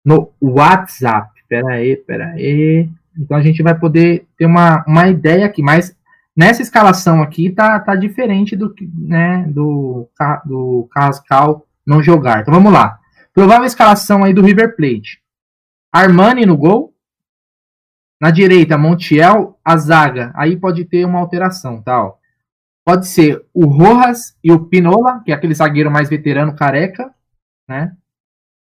no WhatsApp. Pera aí, pera aí. Então a gente vai poder ter uma, uma ideia aqui, mas nessa escalação aqui tá, tá diferente do né, do, do Carrascal não jogar. Então vamos lá. Provável escalação aí do River Plate. Armani no gol. Na direita, Montiel, a zaga. Aí pode ter uma alteração, tá? ó. Pode ser o Rojas e o Pinola, que é aquele zagueiro mais veterano careca, né?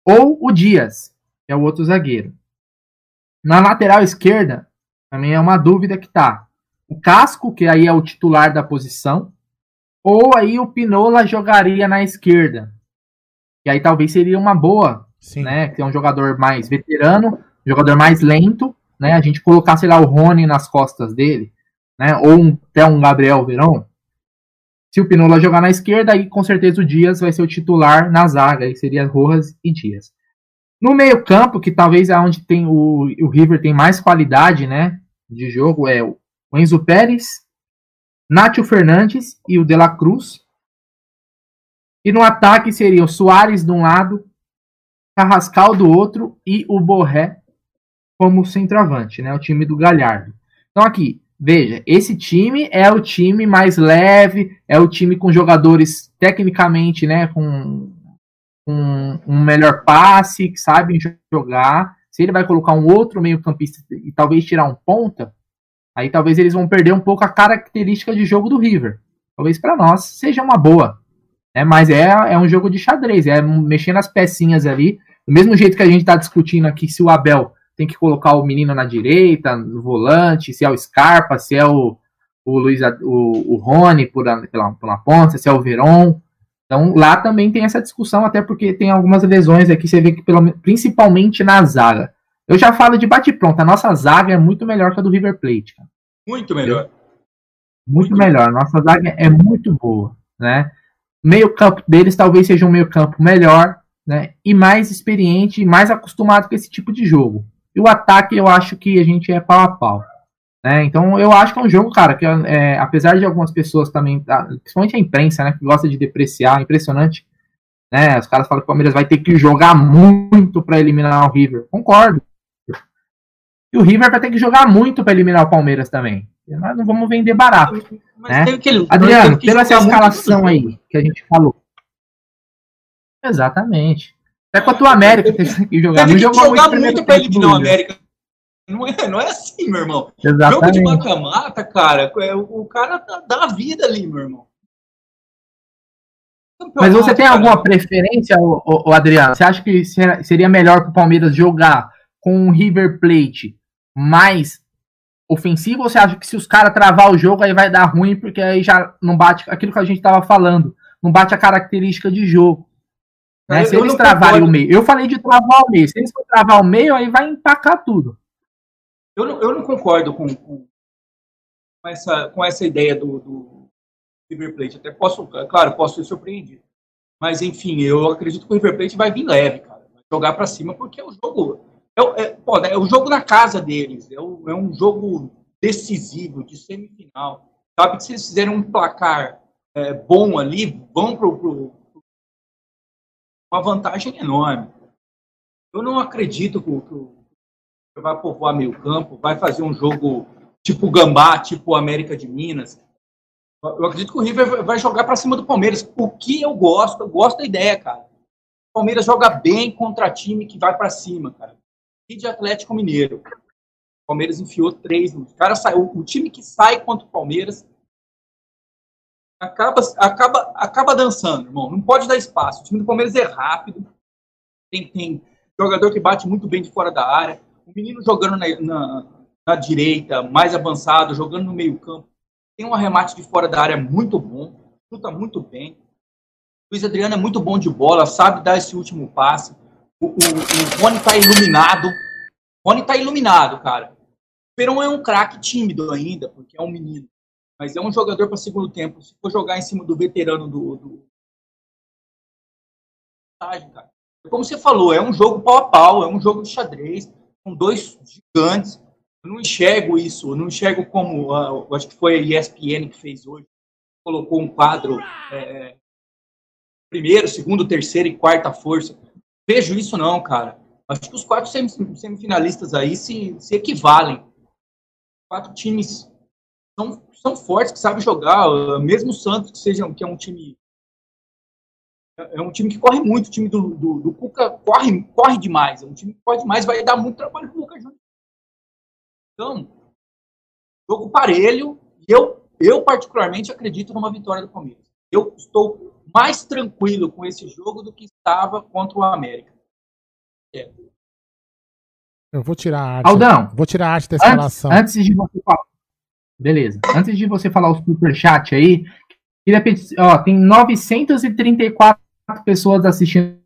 Ou o Dias, que é o outro zagueiro. Na lateral esquerda, também é uma dúvida que tá. O Casco, que aí é o titular da posição, ou aí o Pinola jogaria na esquerda. Que aí talvez seria uma boa, Sim. né? Que é um jogador mais veterano, um jogador mais lento, né? A gente colocar, sei lá, o Rony nas costas dele, né? Ou um, até um Gabriel Verão. Se o Pinola jogar na esquerda, aí com certeza o Dias vai ser o titular na zaga, aí seria Rojas e Dias. No meio-campo, que talvez é onde tem o, o River tem mais qualidade, né, de jogo, é o Enzo Pérez, Nátio Fernandes e o De La Cruz. E no ataque seria o Soares de um lado, Carrascal do outro e o Borré como centroavante, né, o time do Galhardo. Então aqui, veja, esse time é o time mais leve, é o time com jogadores tecnicamente, né, com um, melhor passe, que sabem jogar. Se ele vai colocar um outro meio-campista e talvez tirar um ponta, aí talvez eles vão perder um pouco a característica de jogo do River. Talvez para nós seja uma boa. Né? Mas é, é um jogo de xadrez, é mexer nas pecinhas ali. Do mesmo jeito que a gente está discutindo aqui se o Abel tem que colocar o menino na direita, no volante, se é o Scarpa, se é o, o Luiz, o, o Rony por, pela, pela ponta, se é o Veron. Então lá também tem essa discussão, até porque tem algumas lesões aqui, você vê que pelo, men- principalmente na zaga. Eu já falo de bate-pronto, a nossa zaga é muito melhor que a do River Plate, cara. Muito melhor. Muito melhor, a nossa zaga é muito boa, né? Meio campo deles talvez seja um meio campo melhor, né? E mais experiente, e mais acostumado com esse tipo de jogo. E o ataque eu acho que a gente é pau a pau. Né? Então eu acho que é um jogo, cara, que é, apesar de algumas pessoas também, ah, principalmente a imprensa, né, que gosta de depreciar, impressionante, né? Os caras falam que o Palmeiras vai ter que jogar muito para eliminar o River. Concordo. E o River vai ter que jogar muito para eliminar o Palmeiras também. Nós não vamos vender barato. Mas né? que Adriano, pela essa escalação aí que a gente falou. Exatamente. Até com a tua América teve que jogar. Teve Não que jogar muito, muito, pra tempo eliminar o do River. América. Não é, não é assim, meu irmão. Jogo de Exatamente. mata-mata, cara, é, o, o cara dá, dá a vida ali, meu irmão. Mas você tem alguma preferência, ô, ô, ô, Adriano? Você acha que ser- seria melhor para o Palmeiras jogar com um River Plate mais ofensivo? Ou você acha que se os caras travar o jogo aí vai dar ruim, porque aí já não bate aquilo que a gente estava falando, não bate a característica de jogo? Né? Eu- Se eles travarem concordo. o meio, eu falei de travar o meio. Se eles for travar o meio, aí vai empacar tudo. Eu não, eu não concordo com, com, essa, com essa ideia do, do River Plate. Até posso, claro, posso ser surpreendido. Mas, enfim, eu acredito que o River Plate vai vir leve, cara. Vai jogar pra cima, porque é o jogo. É, o- é, pô, é o jogo na casa deles. É, o- é um jogo decisivo, de semifinal. Sabe que se eles fizerem um placar é, bom ali, vão pro, pro, uma vantagem enorme. Eu não acredito que o, vai povoar meio campo, vai fazer um jogo tipo Gambá, tipo América de Minas. Eu acredito que o River vai jogar para cima do Palmeiras. O que eu gosto, eu gosto da ideia, cara. O Palmeiras joga bem contra time que vai para cima, cara. E de Atlético Mineiro. O Palmeiras enfiou três. O cara saiu, o time que sai contra o Palmeiras acaba, acaba, acaba dançando, irmão. Não pode dar espaço. O time do Palmeiras é rápido. Tem, tem jogador que bate muito bem de fora da área. O menino jogando na, na, na direita, mais avançado, jogando no meio-campo. Tem um arremate de fora da área muito bom. Chuta muito bem. O Luiz Adriano é muito bom de bola, sabe dar esse último passe. O, o, o Rony tá iluminado. O Rony tá iluminado, cara. O Perão é um craque tímido ainda, porque é um menino. Mas é um jogador para segundo tempo. Se for jogar em cima do veterano do. do... Como você falou, é um jogo pau a pau, é um jogo de xadrez, com dois gigantes. Eu não enxergo isso, não enxergo como, uh, acho que foi a ESPN que fez hoje, colocou um quadro é, primeiro, segundo, terceiro e quarta força. Vejo isso não, cara. Acho que os quatro semifinalistas aí se, se equivalem. Quatro times são, são fortes, que sabem jogar. Mesmo o Santos, que, seja, que é um time. É um time que corre muito. O time do, do, do Cuca corre, corre demais. É um time que corre demais. Vai dar muito trabalho pro Cuca Júnior. Então, jogo parelho. E eu, eu, particularmente, acredito numa vitória do Palmeiras. Eu estou mais tranquilo com esse jogo do que estava contra o América. É. Eu vou tirar a arte. Aldão, vou tirar a arte da escalação. Antes, antes de você falar. Beleza. Antes de você falar o superchat aí, queria pedir, ó, tem 934 pessoas assistindo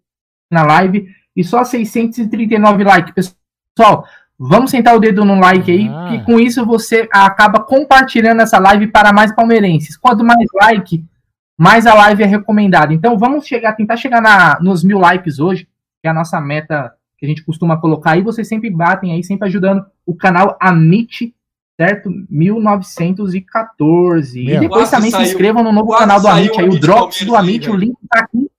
na live e só 639 likes. Pessoal, vamos sentar o dedo no like aí, ah. que com isso você acaba compartilhando essa live para mais palmeirenses. Quanto mais like, mais a live é recomendada. Então vamos chegar, tentar chegar na, nos mil likes hoje, que é a nossa meta que a gente costuma colocar aí. Vocês sempre batem aí, sempre ajudando o canal Amit, certo? 1914. Meu, e depois também saiu, se inscrevam no novo canal do Amit aí, o Drops do Amit, o link tá aqui.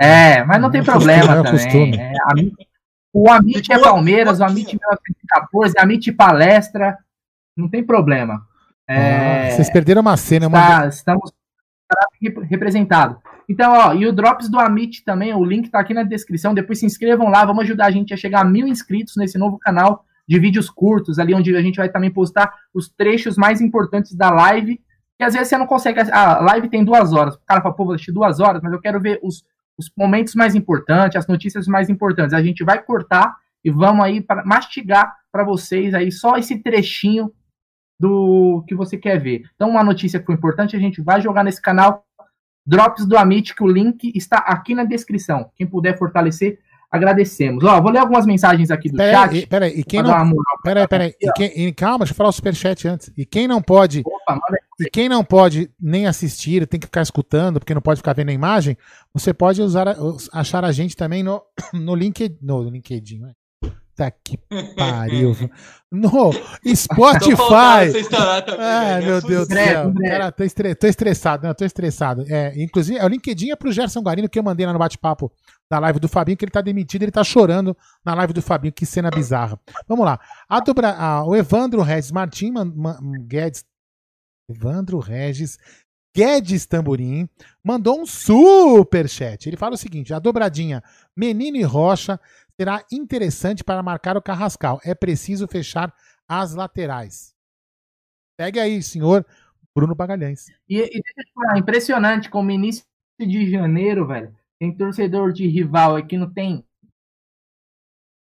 É, mas não tem problema é também. É, Amit, o Amit é Palmeiras, o Amit 1914, Amit Palestra, não tem problema. É, ah, vocês perderam uma cena. Está, uma... Estamos representado. Então, ó, e o Drops do Amit também, o link tá aqui na descrição. Depois se inscrevam lá, vamos ajudar a gente a chegar a mil inscritos nesse novo canal de vídeos curtos, ali onde a gente vai também postar os trechos mais importantes da live. E às vezes você não consegue. A live tem duas horas. O cara fala, pô, vou assistir duas horas, mas eu quero ver os, os momentos mais importantes, as notícias mais importantes. A gente vai cortar e vamos aí para mastigar para vocês aí só esse trechinho do que você quer ver. Então, uma notícia que foi importante, a gente vai jogar nesse canal Drops do Amit, que o link está aqui na descrição. Quem puder fortalecer, agradecemos. Ó, vou ler algumas mensagens aqui do pera chat. Peraí, e quem não. Peraí, peraí. E e, calma, deixa eu falar o superchat antes. E quem não pode. Opa, e quem não pode nem assistir, tem que ficar escutando, porque não pode ficar vendo a imagem, você pode usar, achar a gente também no, [coughs] no LinkedIn. No LinkedIn, né? Puta que pariu. No Spotify. Ah, meu Deus do céu. Cara, tô, estre tô estressado, não, tô estressado. É, inclusive, é o LinkedIn é pro Gerson Guarino que eu mandei lá no bate-papo da live do Fabinho, que ele tá demitido, ele tá chorando na live do Fabinho. Que cena bizarra. Vamos lá. A dobra, a, o Evandro Regis Martins Guedes. Evandro Regis Guedes Tamborim mandou um super chat. Ele fala o seguinte: a dobradinha Menino e Rocha será interessante para marcar o Carrascal. É preciso fechar as laterais. Pegue aí, senhor Bruno Bagalhães. E, e deixa eu te falar, impressionante como início de janeiro, velho, tem torcedor de rival aqui não tem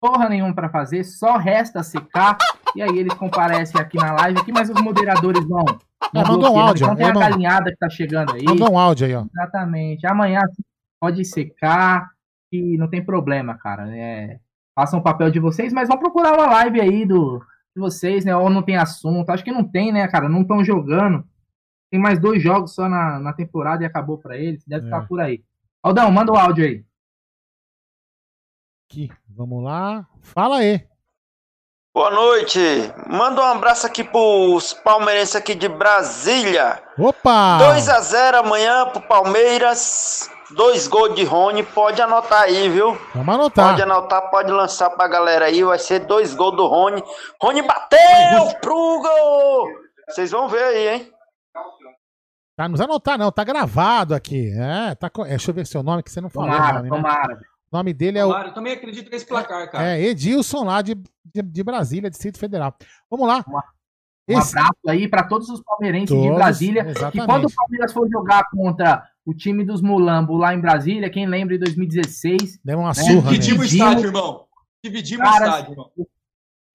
porra nenhuma para fazer, só resta secar. E aí eles comparecem aqui na live, aqui, mas os moderadores vão. É, mandou um áudio. Então tem a galinhada que tá chegando aí. Mandou um áudio aí, ó. Exatamente. Amanhã pode secar que não tem problema, cara. É, façam o papel de vocês, mas vão procurar uma live aí do, de vocês, né? Ou não tem assunto. Acho que não tem, né, cara? Não estão jogando. Tem mais dois jogos só na, na temporada e acabou para eles. Deve é. estar por aí. Aldão, manda o áudio aí. Aqui, vamos lá. Fala aí. Boa noite. Manda um abraço aqui pros palmeirenses aqui de Brasília. Opa! 2 a 0 amanhã pro Palmeiras. Dois gols de Rony, pode anotar aí, viu? Vamos anotar. Pode anotar, pode lançar pra galera aí. Vai ser dois gols do Rony. Rony bateu pro gol! Vocês vão ver aí, hein? Tá, não precisa anotar, não. Tá gravado aqui. É, tá, é, deixa eu ver seu nome que você não falou. Tomara, nome, né? tomara. O nome dele é o. Eu também acredito nesse placar, cara. É, Edilson lá de, de, de Brasília, Distrito Federal. Vamos lá. Um Esse... abraço aí para todos os palmeirenses todos, de Brasília. Exatamente. E quando o Palmeiras for jogar contra o time dos Mulambo lá em Brasília, quem lembra em 2016. Deu uma né? surra, Dividimos o estádio, irmão. Dividimos o estádio, irmão.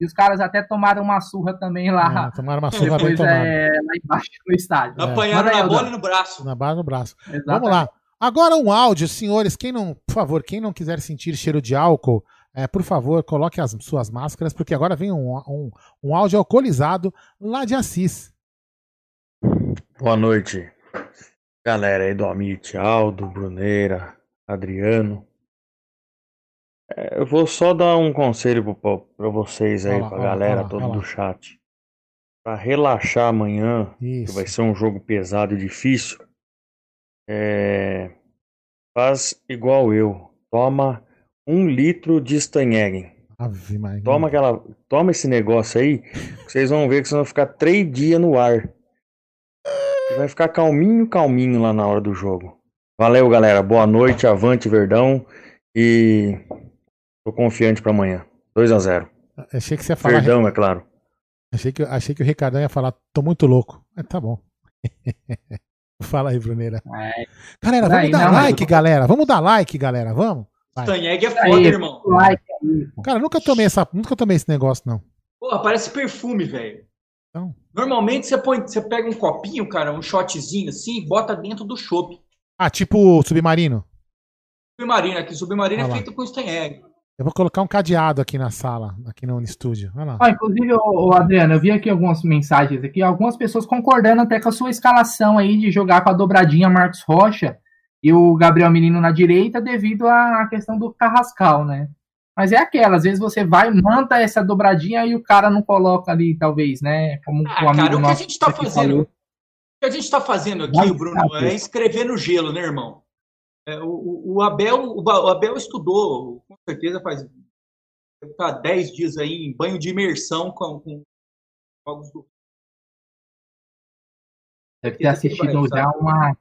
E os caras até tomaram uma surra também lá. É, tomaram uma [laughs] surra depois, bem tomada. É, lá embaixo no estádio. Apanharam na bola e no braço. Na bola no braço. Exatamente. Vamos lá. Agora um áudio, senhores. Quem não, por favor, quem não quiser sentir cheiro de álcool, é, por favor, coloque as suas máscaras, porque agora vem um, um, um áudio alcoolizado lá de Assis. Boa noite, galera aí do Amit, Aldo, Bruneira, Adriano. É, eu vou só dar um conselho para vocês aí, olha lá, galera toda do chat. Pra relaxar amanhã, que Isso. vai ser um jogo pesado e difícil, é, faz igual eu. Toma um litro de Stanhagen. Toma aquela, toma esse negócio aí, que vocês vão ver que vocês vão ficar três dias no ar. E vai ficar calminho, calminho lá na hora do jogo. Valeu, galera. Boa noite, avante, Verdão. E tô confiante pra amanhã. 2 a 0 Achei que você ia falar. Verdão, é claro. Achei que, achei que o Ricardão ia falar, tô muito louco. Mas tá bom. [laughs] Fala aí, Bruneira. É, Galera, vamos Aí, dar não, like, tô- galera. Vamos dar like, galera. Vamos? Vai. Stanheg é Aí, foda, irmão. like aí, pô. Cara, nunca tomei essa, nunca tomei esse negócio, não. Porra, parece perfume, velho. Então. Normalmente você põe, você pega um copinho, cara, um shotzinho assim, e bota dentro do chopp. Ah, tipo submarino. Submarino aqui, submarino Olha é lá. feito com Stanheg. Eu vou colocar um cadeado aqui na sala, aqui no estúdio. Olha lá. Ó, inclusive, ô, ô, Adriano, eu vi aqui algumas mensagens aqui, algumas pessoas concordando até com a sua escalação aí de jogar com a dobradinha Marcos Rocha e o Gabriel Menino na direita devido à questão do Carrascal, né? Mas é aquela, às vezes você vai, manda essa dobradinha e o cara não coloca ali, talvez, né? Como Ah, o amigo cara, o que a gente tá fazendo, falou. o que a gente tá fazendo aqui, Vai, Bruno, é escrever no gelo, né, irmão? É, o- o, o Abel, o o Abel estudou, certeza faz estar 10 dias aí em banho de imersão com, com jogos do Deve ter assistido já uma, uma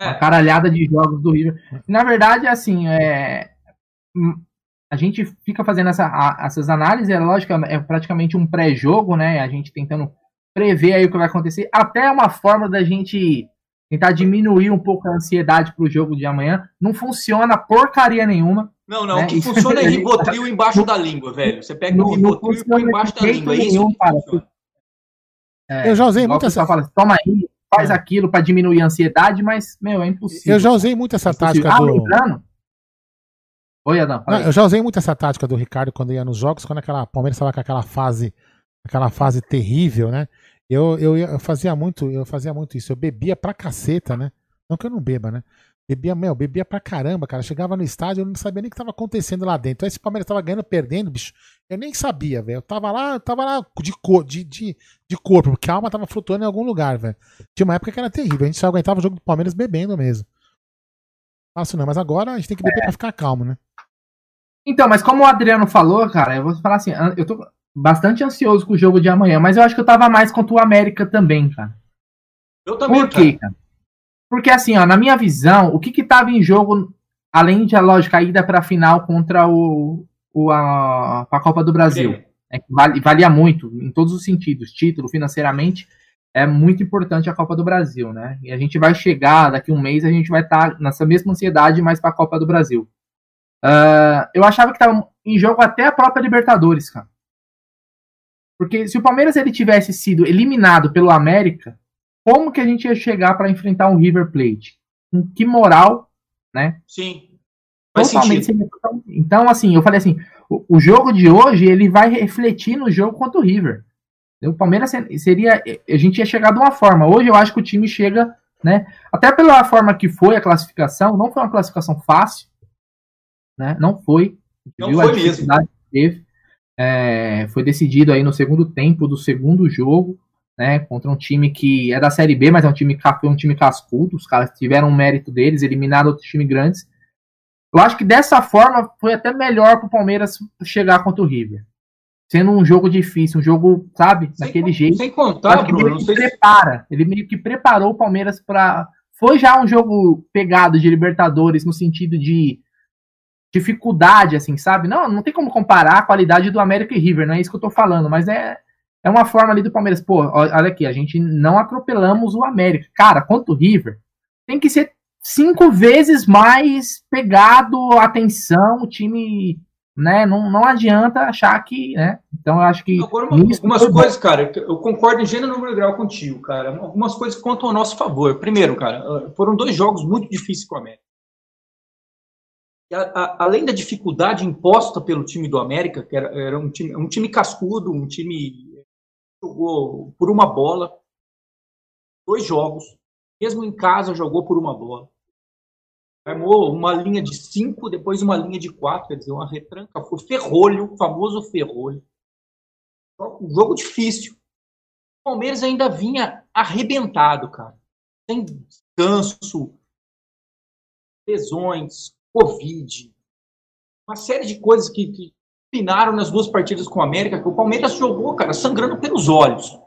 É. caralhada de jogos do River. Na verdade, assim, é, hum, a gente fica fazendo essa, a- essas análises, é lógico, é praticamente um pré-jogo, né? A gente tentando prever aí o que vai acontecer. Até é uma forma da gente tentar diminuir um pouco a ansiedade pro jogo de amanhã. Não funciona porcaria nenhuma. Não, não, né? o que Isso- funciona é Ribotril [laughs] embaixo da língua, velho. Você pega o Ribotril e põe embaixo da língua, é isso que cara. É, Eu já usei muito o pessoal essa- fala, toma aí, faz É. aquilo pra diminuir a ansiedade, mas, meu, é impossível. Eu já usei muito essa Impossível. tática Ah, do. lembrando? Oi, Adão. Não, eu já usei muito essa tática do Ricardo quando ia nos jogos, quando aquela Palmeiras estava com aquela fase, aquela fase terrível, né? Eu, eu, eu fazia muito, eu fazia muito isso. Eu bebia pra caceta, né? Não que eu não beba, né? Bebia, meu, bebia pra caramba, cara. Chegava no estádio, eu não sabia nem o que tava acontecendo lá dentro. Aí esse Palmeiras tava ganhando, perdendo, bicho. Eu nem sabia, velho. Eu tava lá, eu tava lá de, cor, de, de, de corpo, porque a alma tava flutuando em algum lugar, velho. Tinha uma época que era terrível. A gente só aguentava o jogo do Palmeiras bebendo mesmo. Fácil não, mas agora a gente tem que beber pra ficar calmo, né? Então, mas como o Adriano falou, cara, eu vou falar assim, eu tô bastante ansioso com o jogo de amanhã, mas eu acho que eu tava mais contra o América também, cara. Eu também, Por quê, cara? Porque assim, ó, na minha visão, o que que tava em jogo, além de a lógica a ida pra final contra o, o a, a Copa do Brasil, é vale- valia muito, em todos os sentidos, título, financeiramente, é muito importante a Copa do Brasil, né? E a gente vai chegar, daqui a um mês, a gente vai estar nessa mesma ansiedade, mais pra Copa do Brasil. Ah, eu achava que tava em jogo até a própria Libertadores, cara. Porque se o Palmeiras ele tivesse sido eliminado pelo América, como que a gente ia chegar para enfrentar um River Plate? Com que moral, né? Sim. Totalmente Então, assim, eu falei assim, o, o jogo de hoje ele vai refletir no jogo contra o River. O Palmeiras se- seria, a gente ia chegar de uma forma. Hoje eu acho que o time chega, né? Até pela forma que foi a classificação, não foi uma classificação fácil, né? Não foi. Não foi mesmo. teve. É, foi decidido aí no segundo tempo do segundo jogo, né? Contra um time que é da Série B, mas é um time, foi um time cascudo. Os caras tiveram um mérito deles, eliminaram outros times grandes. Eu acho que dessa forma foi até melhor pro Palmeiras chegar contra o River. Sendo um jogo difícil, um jogo, sabe, daquele jeito. Sem contar, que Bruno, ele se prepara. Ele meio que preparou o Palmeiras para. Foi já um jogo pegado de Libertadores no sentido de dificuldade, assim, sabe? Não, não tem como comparar a qualidade do América e River, não é isso que eu tô falando, mas é, é uma forma ali do Palmeiras. Pô, olha aqui, a gente não atropelamos o América. Cara, quanto o River, tem que ser cinco vezes mais pegado, atenção, o time. Né, não, não adianta achar que, né? Então eu acho que Agora, uma- algumas foi bom. coisas, cara, eu concordo em gênero número grau contigo, cara. Algumas coisas que contam ao nosso favor. Primeiro, cara, ah, foram dois jogos muito difíceis com o América. A- a- além da dificuldade imposta pelo time do América, que era, era um, time, um time cascudo, um time jogou por uma bola. dois jogos, mesmo em casa, jogou por uma bola. Armou uma linha de cinco, depois uma linha de quatro, quer dizer, uma retranca. O ferrolho, o famoso ferrolho. Um jogo difícil. O Palmeiras ainda vinha arrebentado, cara. Sem descanso, lesões, Covid, uma série de coisas que, que pinaram nas duas partidas com o América, que o Palmeiras jogou, cara, sangrando pelos olhos.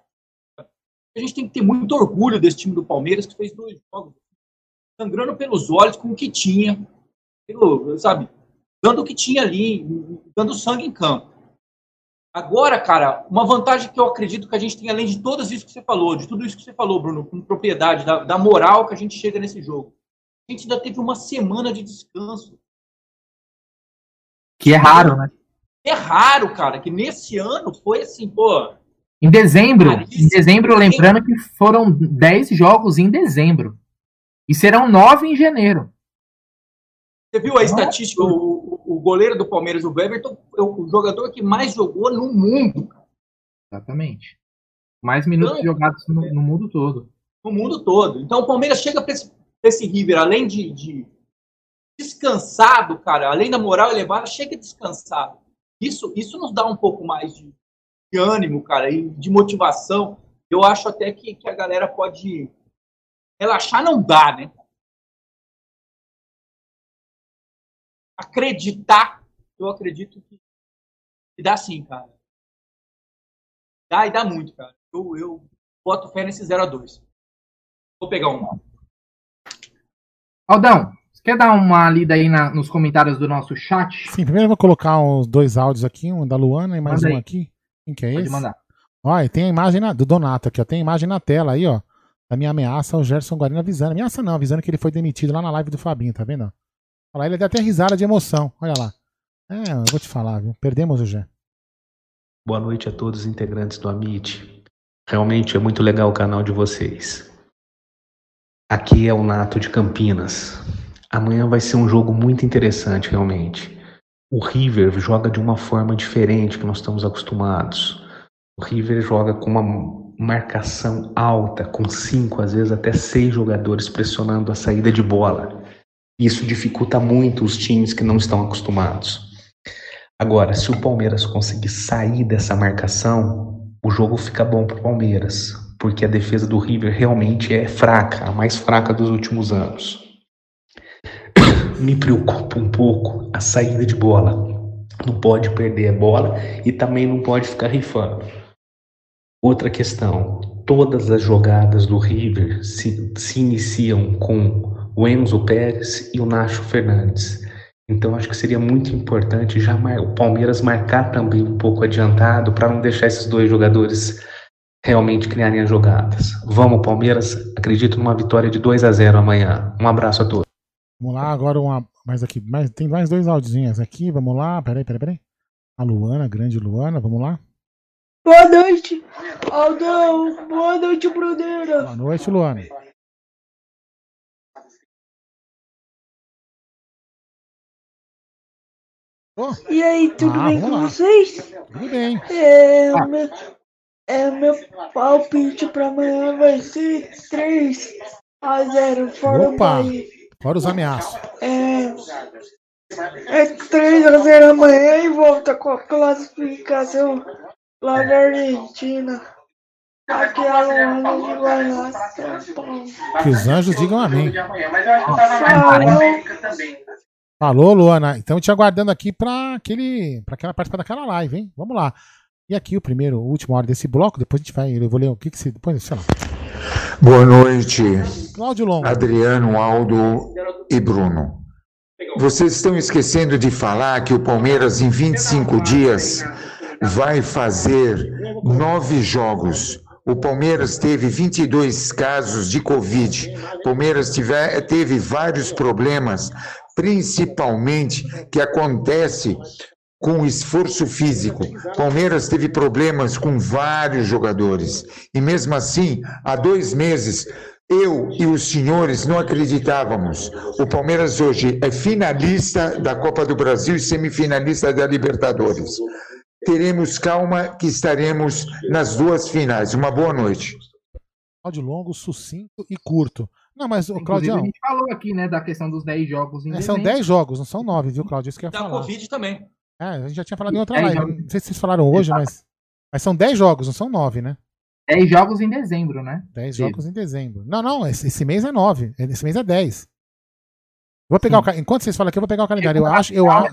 A gente tem que ter muito orgulho desse time do Palmeiras, que fez dois jogos sangrando pelos olhos com o que tinha, pelo, sabe, dando o que tinha ali, dando sangue em campo. Agora, cara, uma vantagem que eu acredito que a gente tem, além de tudo isso que você falou, de tudo isso que você falou, Bruno, com propriedade, da, da moral que a gente chega nesse jogo. A gente ainda teve uma semana de descanso. Que é raro, né? É raro, cara, que nesse ano foi assim, pô. Em dezembro, em dezembro, lembrando que foram 10 jogos em dezembro. E serão 9 em janeiro. Você viu a estatística? O, o, goleiro do Palmeiras, o Everton, é o jogador que mais jogou no mundo. Exatamente. Mais minutos então, jogados no, no, mundo todo. No mundo todo. Então o Palmeiras chega para esse, esse River, além de, de, descansado, cara, além da moral elevada, chega descansado. Isso, isso nos dá um pouco mais de, de ânimo, cara, e de motivação. Eu acho até que, que a galera pode relaxar, não dá, né? Acreditar, eu acredito que, que dá sim, cara. Dá e dá muito, cara. Eu, eu boto fé nesse 0 a 2 Vou pegar um. Aldão, você quer dar uma lida aí na, nos comentários do nosso chat? Sim, primeiro eu vou colocar uns dois áudios aqui, um da Luana e mais Manda um aí. aqui. Quem que é Pode esse? mandar. Olha, tem a imagem na, do Donato aqui, ó. Tem a imagem na tela aí, ó. Da minha ameaça ao Gerson Guarino avisando. Ameaça não, avisando que ele foi demitido lá na live do Fabinho, tá vendo? Olha lá, ele deu até risada de emoção. Olha lá. É, eu vou te falar, viu? Perdemos o Gé. Boa noite a todos os integrantes do Amit. Realmente é muito legal o canal de vocês. Aqui é o Nato de Campinas. Amanhã vai ser um jogo muito interessante, realmente. O River joga de uma forma diferente que nós estamos acostumados. O River joga com uma marcação alta, com cinco, às vezes até seis jogadores pressionando a saída de bola. Isso dificulta muito os times que não estão acostumados. Agora, se o Palmeiras conseguir sair dessa marcação, o jogo fica bom para o Palmeiras, porque a defesa do River realmente é fraca, a mais fraca dos últimos anos me preocupa um pouco a saída de bola. Não pode perder a bola e também não pode ficar rifando. Outra questão: todas as jogadas do River se, se iniciam com o Enzo Pérez e o Nacho Fernandes. Então acho que seria muito importante já o Palmeiras marcar também um pouco adiantado para não deixar esses dois jogadores realmente criarem as jogadas. Vamos, Palmeiras, acredito numa vitória de 2 a 0 amanhã. Um abraço a todos. Vamos lá, agora uma. Mais aqui. Mais, tem mais dois áudiozinhos aqui. Vamos lá. Peraí, peraí, peraí. A Luana, grande Luana, vamos lá. Boa noite, Aldão. Boa noite, Bruneira. Boa noite, Luana. Oh. E aí, tudo ah, bem com lá. vocês? Tudo bem. É, ah. meu, é, meu palpite para amanhã vai ser 3 a 0 fora Opa. Fora os ameaços. É. É 3 a 0 amanhã e volta com a classificação lá da Argentina. Aqui é a Luana de Guaraná, São Paulo. Que os anjos digam amém. Falou, Luana. Então te aguardando aqui para aquele, para aquela participar daquela live, hein? Vamos lá. E aqui o primeiro, o último hora desse bloco. Depois a gente vai, eu vou ler o que que se, depois, sei lá. Boa noite, Cláudio Longo. Adriano, Aldo e Bruno. Vocês estão esquecendo de falar que o Palmeiras, em 25 dias, vai fazer nove jogos. O Palmeiras teve 22 casos de Covid. O Palmeiras tiver, teve vários problemas, principalmente que acontece com esforço físico. Palmeiras teve problemas com vários jogadores. E mesmo assim, há dois meses, eu e os senhores não acreditávamos. O Palmeiras hoje é finalista da Copa do Brasil e semifinalista da Libertadores. Teremos calma que estaremos nas duas finais. Uma boa noite. Áudio longo, sucinto e curto. Não, mas o Inclusive, Claudião, a gente falou aqui, né, da questão dos 10 jogos em é, são dezembro. 10 jogos, não são 9, viu, Claudio? Isso que eu ia Da falar. Covid também. É, a gente já tinha falado em outra 10 live. jogos. Não sei se vocês falaram hoje, mas, mas são 10 jogos, não são 9, né? 10 jogos em dezembro, né? 10 Sim. jogos em dezembro. Não, não, esse, esse mês é 9. Esse mês é 10. Vou pegar o, ca- enquanto vocês falam aqui, eu vou pegar o calendário. Eu acho, eu, a-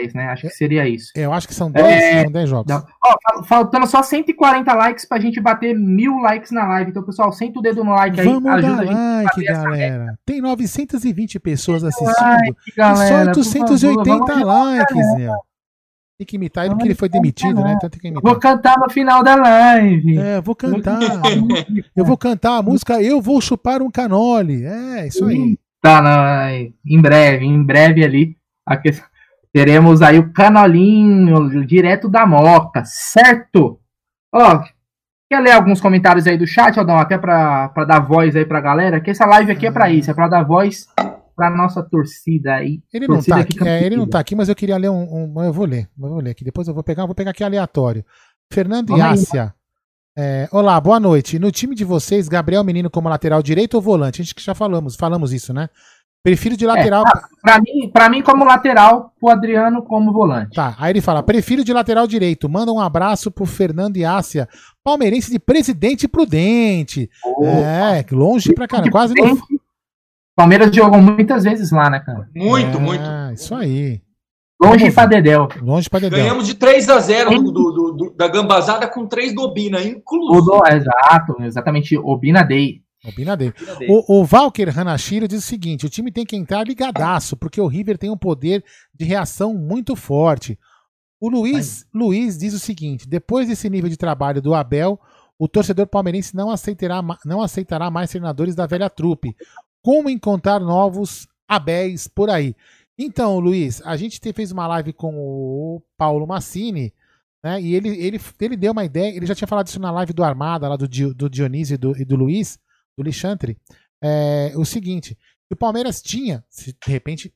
10, né? Acho que seria isso. eu acho que são 10, É, são 10 jogos. Fal- faltando só 140 likes pra gente bater mil likes na live. Então, pessoal, senta o dedo no like aí. Vamos ajuda dar a gente a like, galera. Tem 920 pessoas assistindo like, e galera, só por 880 favor, likes, galera. Tem que imitar ele porque ele foi demitido, né? Então tem que imitar. Vou cantar no final da live. É, vou cantar. Eu vou cantar a música Eu Vou Chupar um Canole. É, isso aí. Tá, na, em breve, em breve ali. teremos aí o canolinho direto da Moca, certo? Ó, quer ler alguns comentários aí do chat, Aldão? Até pra, pra dar voz aí pra galera, que essa live aqui é pra isso, é pra dar voz pra nossa torcida aí. Ele não, torcida tá que aqui, é, ele não tá aqui, mas eu queria ler um, um- Eu vou ler. Eu vou ler aqui. Depois eu vou pegar, eu vou pegar aqui aleatório. Fernando. Iácia. É, olá, boa noite. No time de vocês, Gabriel Menino como lateral direito ou volante? A gente que já falamos, falamos isso, né? Prefiro de lateral. É, pra, mim, pra mim, como lateral, pro Adriano como volante. Tá, aí ele fala: prefiro de lateral direito. Manda um abraço pro Fernando Iácia, palmeirense de Presidente Prudente. É, longe pra caramba. Quase no. Palmeiras jogou muitas vezes lá, né, cara? Muito, É, muito. Isso aí. Longe pra Dedéu. Longe pra Dedéu. Ganhamos de 3 a 0 do, do- do- do- da Gambazada com 3 do Obina, inclusive. O do- exato, exatamente. Obina Day. Opina dele. O, o Valker Hanashiro diz o seguinte: o time tem que entrar ligadaço, porque o River tem um poder de reação muito forte. O Luiz, Luiz diz o seguinte: depois desse nível de trabalho do Abel, o torcedor palmeirense não aceitará, não aceitará mais treinadores da velha trupe. Como encontrar novos Abéis por aí? Então, Luiz, a gente te- fez uma live com o Paulo Massini, né? E ele, ele, ele deu uma ideia, ele já tinha falado isso na live do Armada, lá do, do Dionísio e do, e do Luiz, do Lixantre. É, o seguinte: o Palmeiras tinha, se de repente,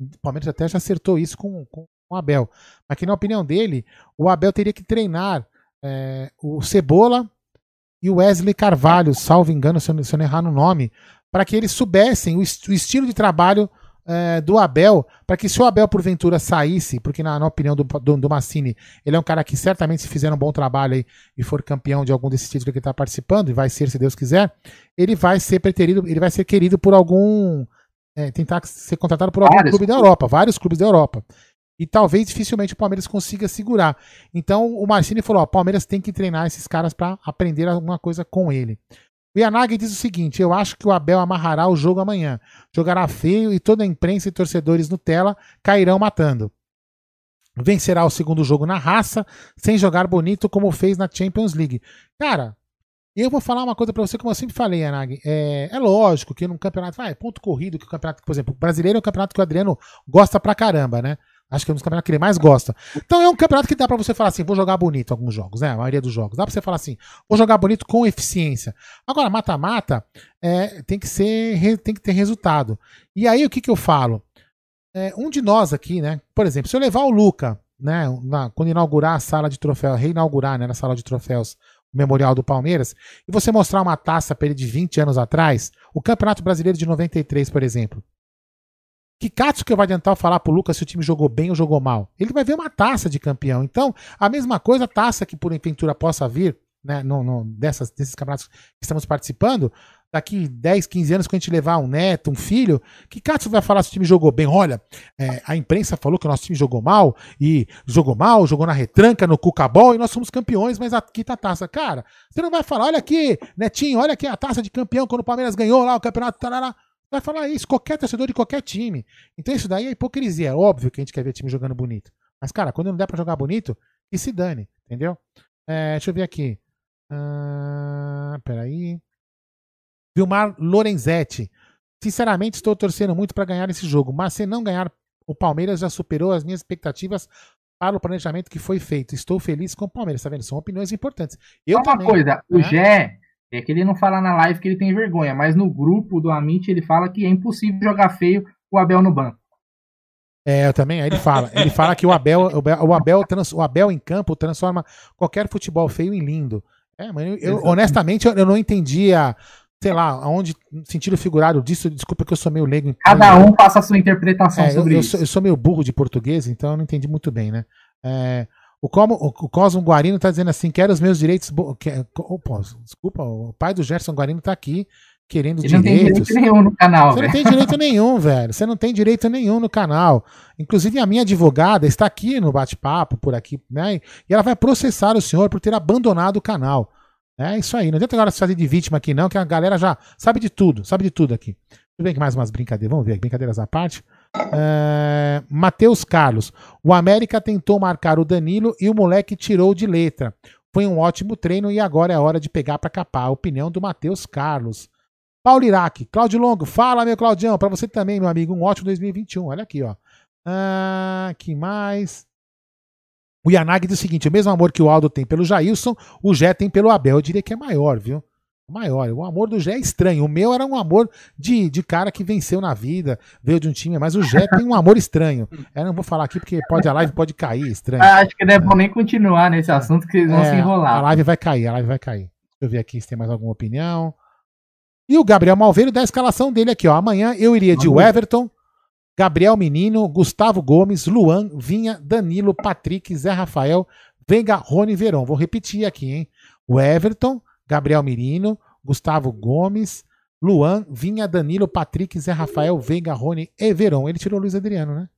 o Palmeiras até já acertou isso com, com o Abel, mas que na opinião dele, o Abel teria que treinar é, o Cebola e o Wesley Carvalho, salvo engano, se eu, se eu não errar no nome, para que eles soubessem o, est- o estilo de trabalho é, do Abel, para que se o Abel porventura saísse, porque na, na opinião do, do, do Massini, ele é um cara que certamente se fizer um bom trabalho aí e for campeão de algum desses títulos que ele está participando, e vai ser se Deus quiser, ele vai ser preterido, ele vai ser querido por algum. é, tentar ser contratado por algum Vários clube da Europa, vários clubes da Europa. E talvez dificilmente o Palmeiras consiga segurar. Então o Marcini falou: ó, o Palmeiras tem que treinar esses caras para aprender alguma coisa com ele. O Yanagi diz o seguinte: eu acho que o Abel amarrará o jogo amanhã. Jogará feio e toda a imprensa e torcedores Nutella cairão matando. Vencerá o segundo jogo na raça, sem jogar bonito como fez na Champions League. Cara, eu vou falar uma coisa pra você, como eu sempre falei, Yanagi. É, é lógico que num campeonato, vai, ponto corrido, que o campeonato, por exemplo, o brasileiro é um campeonato que o Adriano gosta pra caramba, né? Acho que é um dos campeonatos que ele mais gosta. Então é um campeonato que dá pra você falar assim, vou jogar bonito alguns jogos, né? A maioria dos jogos. Dá pra você falar assim, vou jogar bonito com eficiência. Agora, mata-mata é, tem que ser, tem que ter resultado. E aí o que que eu falo? É, um de nós aqui, né? Por exemplo, se eu levar o Luca, né? na- quando inaugurar a sala de troféus, reinaugurar, né? Na sala de troféus, o Memorial do Palmeiras, e você mostrar uma taça pra ele de 20 anos atrás, o Campeonato Brasileiro de 93, por exemplo. Que Katsu que vai eu falar pro Lucas se o time jogou bem ou jogou mal? Ele vai ver uma taça de campeão. Então, a mesma coisa, a taça que por aventura possa vir, né, no, no- dessas, desses campeonatos que estamos participando, daqui 10, 15 anos, quando a gente levar um neto, um filho, que Katsu vai falar se o time jogou bem? Olha, é, a imprensa falou que o nosso time jogou mal, e jogou mal, jogou na retranca, no cucabol, e nós somos campeões, mas aqui tá a taça. Cara, você não vai falar, olha aqui, Netinho, olha aqui a taça de campeão, quando o Palmeiras ganhou lá o campeonato, tarará. Vai falar isso, qualquer torcedor de qualquer time. Então isso daí é hipocrisia. É óbvio que a gente quer ver time jogando bonito. Mas, cara, quando não der pra jogar bonito, que se dane, entendeu? É, deixa eu ver aqui. Ah, peraí. Vilmar Lorenzetti. Sinceramente, estou torcendo muito para ganhar esse jogo, mas se não ganhar, o Palmeiras já superou as minhas expectativas para o planejamento que foi feito. Estou feliz com o Palmeiras, tá vendo? São opiniões importantes. Eu Só uma também, coisa, o né? Gé, é que ele não fala na live que ele tem vergonha, mas no grupo do Amit ele fala que é impossível jogar feio o Abel no banco. É, eu também. Aí ele fala. Ele fala que o Abel, o Abel, o Abel, trans- o Abel em campo transforma qualquer futebol feio em lindo. É, mas eu, eu, honestamente, eu, eu não entendia, sei lá, aonde, sentido figurado disso, desculpa que eu sou meio leigo. em- Cada um faça a sua interpretação É, eu, sobre eu isso. sou, eu sou meio burro de português, então eu não entendi muito bem, né? É, o, Como, o, Cosmo Guarino tá dizendo assim: quero os meus direitos. bo- pô, desculpa, o pai do Gerson Guarino tá aqui querendo Ele não tem direitos. direito nenhum no canal, Você não velho. tem direito nenhum, velho. Você não tem direito nenhum no canal. Inclusive, a minha advogada está aqui no bate-papo, por aqui, né? E ela vai processar o senhor por ter abandonado o canal. É isso aí. Não adianta agora se fazer de vítima aqui, não, que a galera já sabe de tudo, sabe de tudo aqui. Tudo bem que mais umas brincadeiras. Vamos ver, brincadeiras à parte. É, Matheus Carlos. O América tentou marcar o Danilo e o moleque tirou de letra. Foi um ótimo treino e agora é hora de pegar pra capar. Opinião do Matheus Carlos. Paulo Iraque, Cláudio Longo, fala meu Claudião, pra você também, meu amigo, um ótimo 2021. Olha aqui, ó. Ah, que mais? O Yanagi diz o seguinte: o mesmo amor que o Aldo tem pelo Jailson, o Jé tem pelo Abel. Eu diria que é maior, viu? Maior. O amor do Jé é estranho. O meu era um amor de, de cara que venceu na vida, veio de um time, mas o Jé [laughs] tem um amor estranho. Eu não vou falar aqui porque pode a live pode cair, estranho. Ah, Acho que não é bom nem continuar nesse assunto, que eles vão É, se A enrolar. live vai cair, a live vai cair. Deixa eu ver aqui se tem mais alguma opinião. E o Gabriel Malveiro dá a escalação dele aqui, ó. Amanhã eu iria de Everton, Gabriel Menino, Gustavo Gomes, Luan, Vinha, Danilo, Patrick, Zé Rafael, Veiga, Rony Verão. Vou repetir aqui, hein? O Everton, Gabriel Menino, Gustavo Gomes, Luan, Vinha, Danilo, Patrick, Zé Rafael, Veiga, Rony e Verão. Ele tirou o Luiz Adriano, né?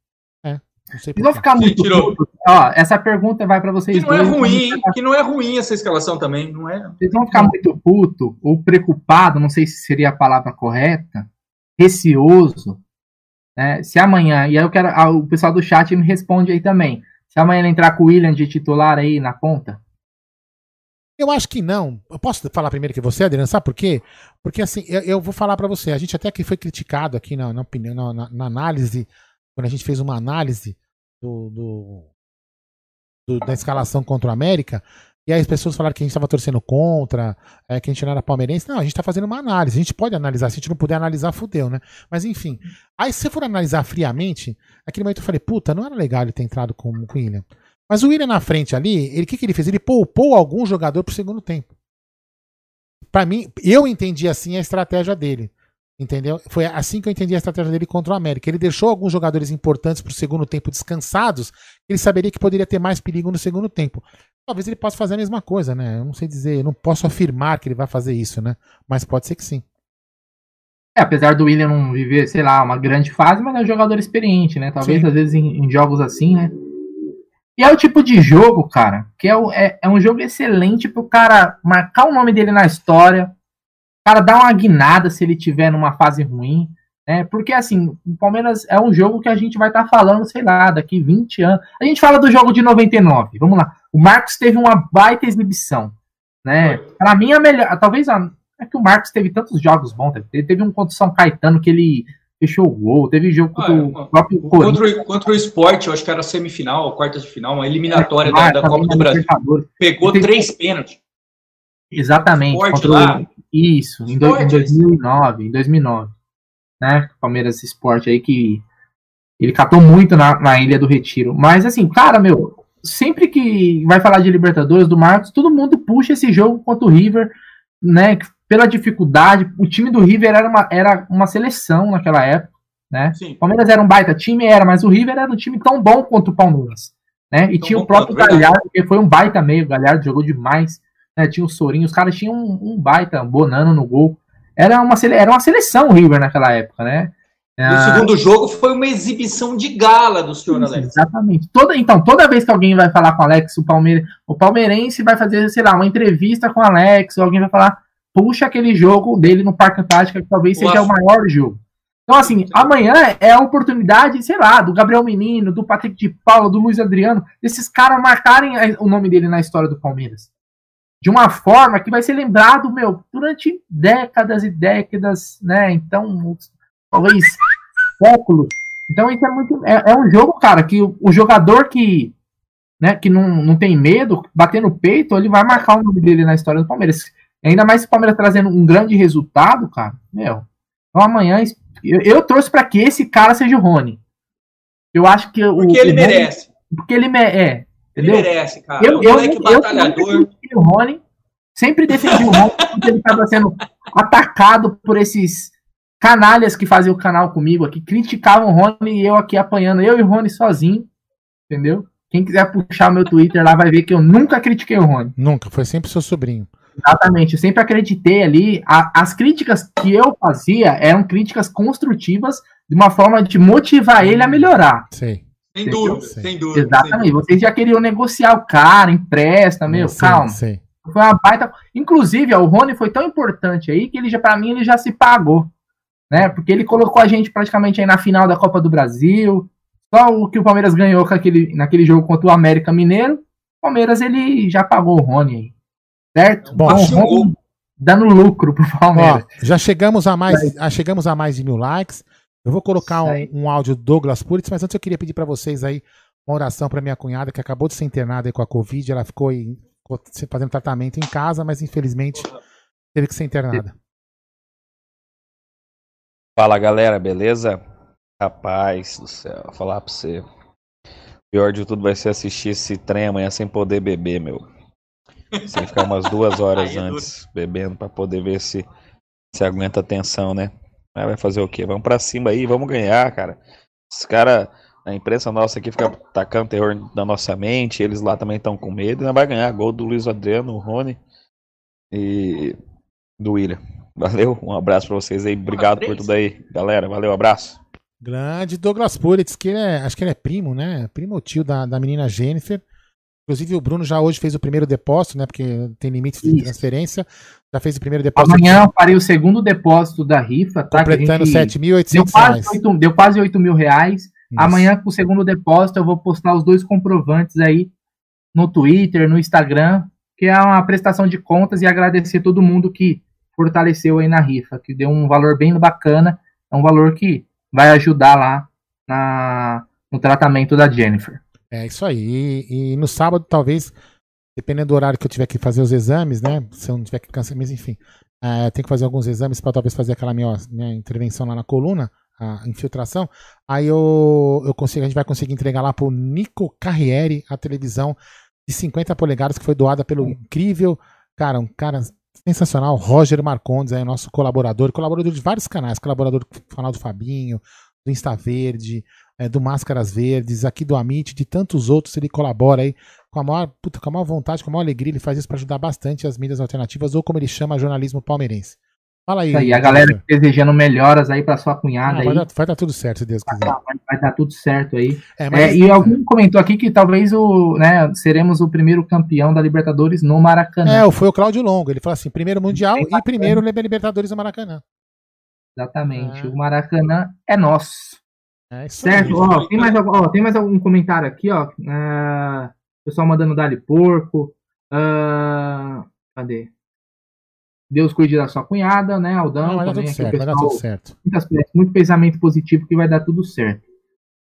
É. Não sei porquê. ficar muito putos. Ó, essa pergunta vai pra vocês Que não é dois. ruim, hein? Que não é ruim essa escalação também, não é? Vocês vão ficar muito puto ou preocupado, não sei se seria a palavra correta, receoso, né? Se amanhã, e aí eu quero, ah, o pessoal do chat me responde aí também. Se amanhã ele entrar com o William de titular aí na ponta, Eu acho que não. Eu posso falar primeiro que você, Adriano? Sabe por quê? Porque assim, eu, eu vou falar pra você. A gente até que foi criticado aqui na, na na, na- análise, quando a gente fez uma análise do, do- do- da escalação contra o América, e aí as pessoas falaram que a gente estava torcendo contra, é, que a gente não era palmeirense. Não, a gente tá fazendo uma análise. A gente pode analisar. Se a gente não puder analisar, fudeu, né? Mas enfim. Aí se você for analisar friamente, naquele momento eu falei, puta, não era legal ele ter entrado com o William. Mas o William na frente ali, ele o que, que ele fez? Ele poupou algum jogador pro segundo tempo. Pra mim, eu entendi assim a estratégia dele. Entendeu? Foi assim que eu entendi a estratégia dele contra o América. Ele deixou alguns jogadores importantes pro segundo tempo descansados, ele saberia que poderia ter mais perigo no segundo tempo. Talvez ele possa fazer a mesma coisa, né? Eu não sei dizer, eu não posso afirmar que ele vai fazer isso, né? Mas pode ser que sim. é, apesar do William não viver, sei lá, uma grande fase, mas é um jogador experiente, né? Talvez Sim. às vezes em, em jogos assim, né? E é o tipo de jogo, cara, que é, é, é um jogo excelente pro cara marcar o nome dele na história, o cara dar uma guinada se ele tiver numa fase ruim, né? Porque assim, o Palmeiras é um jogo que a gente vai estar falando, sei lá, daqui 20 anos. A gente fala do jogo de 99, vamos lá. O Marcos teve uma baita exibição, né? Pra mim, a melhor. Talvez a. É que o Marcos teve tantos jogos bons. Ele teve um contra o São Caetano que ele fechou o gol. Teve jogo contra o próprio. Contra, o- contra o esporte, eu acho que era semifinal, quartas de final, uma eliminatória da, Ah, da também Copa do Brasil. Pegou Teve- três pênaltis. Exatamente. Esporte o- lá. Isso, em, do- em Esporte, 2009. Em 2009. Né? Palmeiras Esporte aí que ele catou muito na, na Ilha do Retiro. Mas assim, cara, meu, sempre que vai falar de Libertadores do Marcos, todo mundo puxa esse jogo contra o River, né? Pela dificuldade. O time do River era uma, era uma seleção naquela época, né? O Palmeiras era um baita time, era, mas o River era um time tão bom quanto o Palmeiras. Né? E tinha o próprio verdade. Galhardo, que foi um baita meio, o Galhardo jogou demais. Né? Tinha o Sorinho, os caras tinham um, um baita, um Bonano no gol. Era uma, era uma seleção o River naquela época, né? E o Ah, segundo jogo foi uma exibição de gala do senhor Alex. Exatamente. Toda, então, toda vez que alguém vai falar com o Alex, o, Palmeira, o palmeirense vai fazer, sei lá, uma entrevista com o Alex, ou alguém vai falar, puxa aquele jogo dele no Parque Antártica, que talvez seja o maior jogo. Então, assim, amanhã é a oportunidade, sei lá, do Gabriel Menino, do Patrick de Paula, do Luiz Adriano, desses caras marcarem o nome dele na história do Palmeiras. De uma forma que vai ser lembrado, meu, durante décadas e décadas, né? Então, talvez séculos. Então, isso é muito. É, é um jogo, cara, que o, o jogador que, né, que não, não tem medo, bater no peito, ele vai marcar o nome dele na história do Palmeiras. Ainda mais se o Palmeiras trazendo um grande resultado, cara. Meu. Então amanhã eu, eu torço para que esse cara seja o Rony. Eu acho que o, Porque ele o Rony- merece. porque ele me- é, Ele merece, cara. Eu, Um eu, moleque eu, eu batalhador. o Rony, Sempre defendi o Rony [laughs] porque ele estava sendo atacado por esses canalhas que faziam o canal comigo aqui, criticavam o Rony e eu aqui apanhando, eu e o Rony sozinho, entendeu? Quem quiser puxar meu Twitter lá vai ver que eu nunca critiquei o Rony. Nunca, foi sempre seu sobrinho. Exatamente, eu sempre acreditei ali. a- as críticas que eu fazia eram críticas construtivas, de uma forma de motivar ele a melhorar. Sei. Sem dúvida, sem dúvida. Exatamente, vocês já queriam negociar o cara, empresta, meu, Sei, calma. sei. Foi uma baita. Inclusive, ó, o Rony foi tão importante aí que ele já, para mim, ele já se pagou. Né? Porque ele colocou a gente praticamente aí na final da Copa do Brasil. Só o que o Palmeiras ganhou com aquele, naquele jogo contra o América Mineiro. O Palmeiras ele já pagou o Rony aí. Certo? Bom, Então, o Rony dando lucro pro Palmeiras. Ó, já chegamos a mais, já chegamos a mais de mil likes. Eu vou colocar um, um áudio do Douglas Puritz, mas antes eu queria pedir para vocês aí uma oração para minha cunhada que acabou de ser internada aí com a Covid. Ela ficou, aí, ficou se- fazendo tratamento em casa, mas infelizmente teve que ser internada. Fala galera, beleza? Rapaz do céu, vou falar pra você. Pior de tudo vai ser assistir esse trem amanhã sem poder beber, meu. Sem ficar umas duas horas é duro. antes bebendo pra poder ver se, se aguenta a tensão, né? Mas vai fazer o quê? Vamos pra cima aí, vamos ganhar, cara. Os caras, a imprensa nossa aqui fica tacando terror na nossa mente, eles lá também estão com medo, e nós vai ganhar. Gol do Luiz Adriano, o Rony e do William. Valeu, um abraço pra vocês aí, obrigado por tudo aí, galera. Valeu, abraço. Grande Douglas Puritz, que ele é, acho que ele é primo, né? Primo ou tio da, da menina Jennifer. Inclusive o Bruno já hoje fez o primeiro depósito, né? Porque tem limite de Isso. transferência. Já fez o primeiro depósito. Amanhã eu farei o segundo depósito da rifa, tá? Completando gente 7.800 deu quase reais. 8 Deu quase 8 mil reais. Amanhã, com o segundo depósito, eu vou postar os dois comprovantes aí no Twitter, no Instagram, que é uma prestação de contas e agradecer todo mundo que fortaleceu aí na rifa, que deu um valor bem bacana. É um valor que vai ajudar lá na, no tratamento da Jennifer. É isso aí. E, e no sábado, talvez, dependendo do horário que eu tiver que fazer os exames, né? Se eu não tiver que cancelar, mas enfim, é, tenho que fazer alguns exames para talvez fazer aquela minha, minha intervenção lá na coluna, a infiltração. Aí eu, eu consigo, a gente vai conseguir entregar lá pro Nico Carrieri a televisão de 50 polegadas que foi doada pelo incrível, cara, um cara sensacional, Roger Marcondes, aí, nosso colaborador, colaborador de vários canais, colaborador do canal do Fabinho, do Insta Verde, é, do Máscaras Verdes, aqui do Amit, de tantos outros, ele colabora aí com a maior, puta, com a maior vontade, com a maior alegria, ele faz isso para ajudar bastante as mídias alternativas, ou como ele chama, jornalismo palmeirense. Fala aí. Aí, a galera desejando melhoras aí para sua cunhada Ah, aí. vai, dar, vai dar tudo certo, se Deus quiser. vai, vai dar tudo certo aí. É, mas- É, e alguém comentou aqui que talvez o, né, seremos o primeiro campeão da Libertadores no Maracanã. É, foi o Cláudio Longo, ele falou assim, primeiro Mundial e primeiro Libertadores do Maracanã. Exatamente. O Maracanã é nosso. É certo? Ó, tem, mais, algum- ó, tem mais algum comentário aqui, ó. Ah, pessoal mandando Dali Porco. Ah, cadê? Deus cuide da sua cunhada, né, Aldão? Não, vai dar também tudo certo, vai dar tudo certo. muitas- muito pensamento positivo que vai dar tudo certo.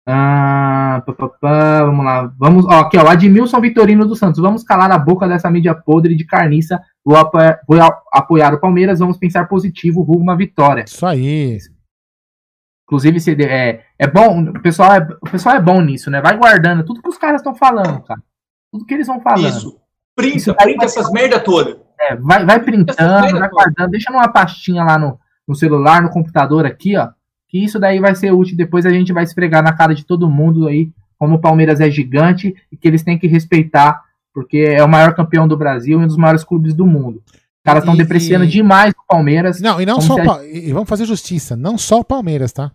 Ah, pá, pá, pá, vamos lá. Vamos, ó, aqui, ó, Admilson Vitorino dos Santos. Vamos calar a boca dessa mídia podre de carniça. Vou, apa- vou apoiar o Palmeiras. Vamos pensar positivo rumo uma vitória. Isso aí. Inclusive, se, é, é bom. O pessoal é, o pessoal é bom nisso, né? Vai guardando tudo que os caras estão falando, cara. Tudo que eles vão falando. Isso. Printa, printa essas merda toda. É, vai, vai printando, vai guardando, deixa numa pastinha lá no, no celular, no computador aqui, ó. Que isso daí vai ser útil. Depois a gente vai esfregar na cara de todo mundo aí, como o Palmeiras é gigante e que eles têm que respeitar, porque é o maior campeão do Brasil e um dos maiores clubes do mundo. Os caras estão depreciando e- demais o Palmeiras. Não, e não só a- e vamos fazer justiça, não só o Palmeiras, tá?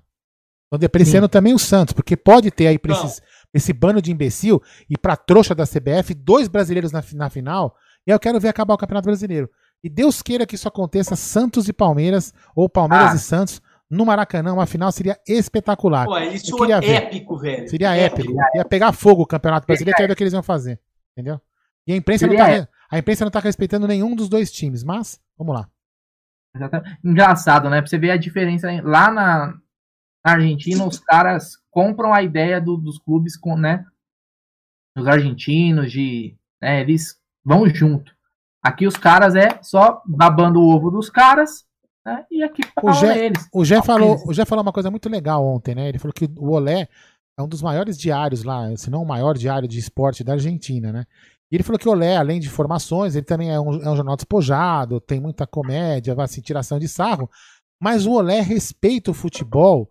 Estão depreciando Sim. também o Santos, porque pode ter aí pra esses- esse bando de imbecil e pra trouxa da CBF, dois brasileiros na, na final, e eu quero ver acabar o Campeonato Brasileiro. E Deus queira que isso aconteça, Santos e Palmeiras, ou Palmeiras Ah. e Santos, no Maracanã, uma final seria espetacular. Pô, Eu isso é ver. épico, velho. Seria épico. Ia pegar fogo o Campeonato Brasileiro, quero ver o que eles iam fazer. Entendeu? E a imprensa, não Seria tá, épico. A imprensa não tá respeitando nenhum dos dois times, mas vamos lá. Engraçado, né? Pra você ver a diferença. Lá na, na Argentina, os caras compram a ideia do- dos clubes, com, né? Os argentinos, de. Né, eles vão junto. Aqui os caras é só babando o ovo dos caras, né? E aqui O Gé, eles. o, Gé falou, eles. o Gé falou uma coisa muito legal ontem, né? Ele falou que o Olé é um dos maiores diários lá, se não o maior diário de esporte da Argentina, né? E ele falou que o Olé, além de formações, ele também é um, é um jornal despojado, tem muita comédia, assim, tiração de sarro. Mas o Olé respeita o futebol.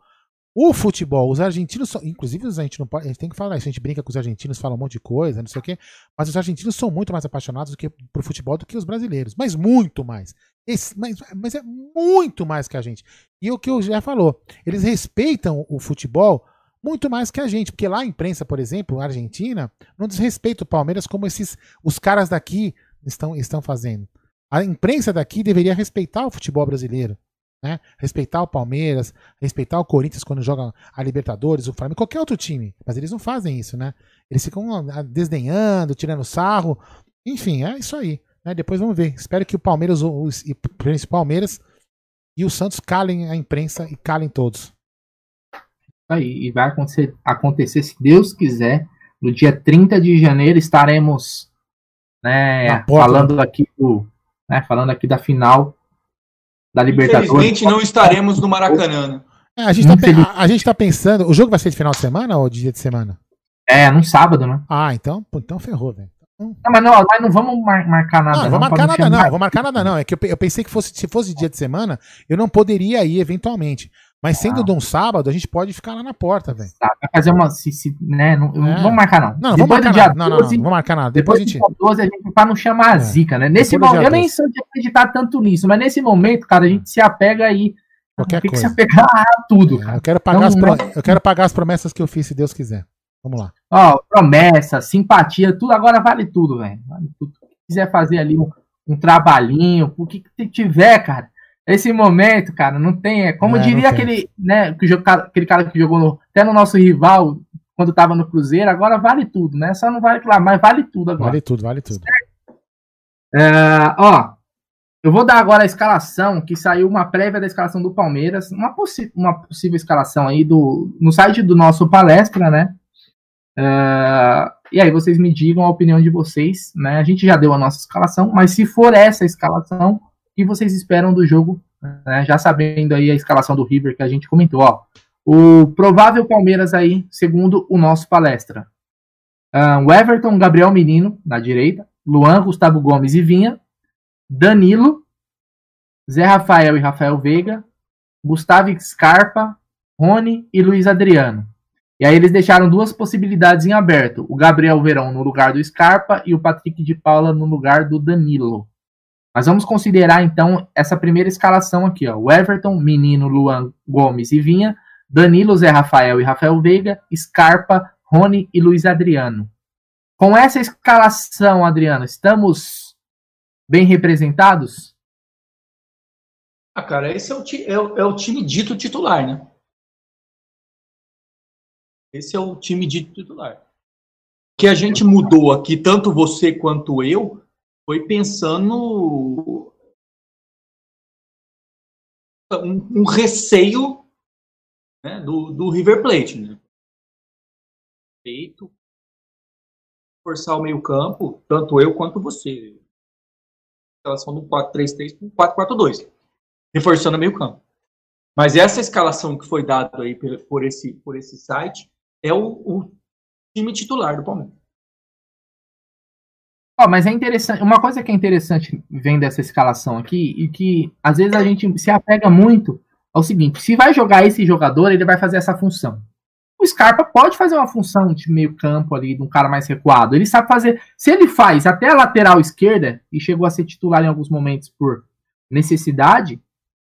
O futebol, os argentinos são. Inclusive, a gente não pode. A gente tem que falar isso. A gente brinca com os argentinos, fala um monte de coisa, não sei o quê. Mas os argentinos são muito mais apaixonados do que, por futebol do que os brasileiros. Mas muito mais. Esse, mas, mas é muito mais que a gente. E o que o Jé falou, eles respeitam o futebol muito mais que a gente, porque lá a imprensa, por exemplo, a Argentina, não desrespeita o Palmeiras como esses os caras daqui estão, estão fazendo. A imprensa daqui deveria respeitar o futebol brasileiro, né? Respeitar o Palmeiras, respeitar o Corinthians quando joga a Libertadores, o Flamengo, qualquer outro time, mas eles não fazem isso, né? Eles ficam ah, desdenhando, tirando sarro, enfim, é isso aí. Né? Depois vamos ver. Espero que o Palmeiras, os, o Palmeiras e o Santos calem a imprensa e calem todos aí. E vai acontecer, acontecer, se Deus quiser, no dia 30 de janeiro estaremos né, falando aqui do, né, falando aqui da final da Libertadores. Infelizmente não estaremos no Maracanã. Né? É, a, gente tá, a, a, gente tá pensando. O jogo vai ser de final de semana ou de dia de semana? É, num sábado, né? Ah, então, então ferrou, velho. Não, mas não, mas não vamos mar marcar nada. Não, não vou marcar nada, não. Vou marcar nada, não. É que eu, eu pensei que fosse, se fosse dia de semana, eu não poderia ir eventualmente. Mas sendo ah. de um sábado, a gente pode ficar lá na porta, velho. Tá, vai fazer uma. Se, se, né, não, é. Vamos marcar, não. Não, não vamos marcar nada. 12, não, não, não, vamos marcar nada. Depois, depois a gente. 12, a gente pra não chamar a é. zica, né? Nesse momento, eu nem sou de acreditar tanto nisso, mas nesse momento, cara, a gente se apega aí. Qualquer tem coisa. que se apegar a tudo. É, eu, quero pagar então, as pro... eu quero pagar as promessas que eu fiz, se Deus quiser. Vamos lá. Ó, promessa, simpatia, tudo agora vale tudo, velho. Vale tudo. Se quiser fazer ali um, um trabalhinho, o que, que tiver, cara esse momento, cara, não tem. É como é, diria aquele, né, que jogo, aquele cara que jogou no, até no nosso rival quando tava no Cruzeiro, agora vale tudo, né? Só não vale lá, mas vale tudo agora. Vale tudo, vale tudo. É, ó, eu vou dar agora a escalação, que saiu uma prévia da escalação do Palmeiras, uma, uma possível escalação aí do, no site do nosso palestra, né? É, e aí vocês me digam a opinião de vocês, né? A gente já deu a nossa escalação, mas se for essa escalação, que vocês esperam do jogo, né? já sabendo aí a escalação do River que a gente comentou, ó. O provável Palmeiras aí, segundo o nosso palestra. Uh, o Everton, Gabriel Menino, na direita. Luan, Gustavo Gomes e Vinha. Danilo, Zé Rafael e Rafael Veiga. Gustavo Scarpa, Rony e Luiz Adriano. E aí eles deixaram duas possibilidades em aberto. O Gabriel Verão no lugar do Scarpa e o Patrick de Paula no lugar do Danilo. Mas vamos considerar então essa primeira escalação aqui, ó. O Everton, Menino, Luan Gomes e Vinha, Danilo, Zé Rafael e Rafael Veiga, Scarpa, Rony e Luiz Adriano. Com essa escalação, Adriano, estamos bem representados? Ah, cara, esse é o, é, o, é o time dito titular, né? Esse é o time dito titular. O que a gente mudou aqui, tanto você quanto eu, foi pensando um, um receio né, do, do River Plate. Né? Feito forçar o meio campo, tanto eu quanto você. Escalação do 4-3-3 para 4-4-2. Reforçando o meio campo. Mas essa escalação que foi dada aí por esse, por esse site é o, o time titular do Palmeiras. Oh, mas é interessante. Uma coisa que é interessante vendo essa escalação aqui, e que às vezes a gente se apega muito ao seguinte: se vai jogar esse jogador, ele vai fazer essa função. O Scarpa pode fazer uma função de meio campo ali, de um cara mais recuado. Ele sabe fazer. Se ele faz até a lateral esquerda, e chegou a ser titular em alguns momentos por necessidade,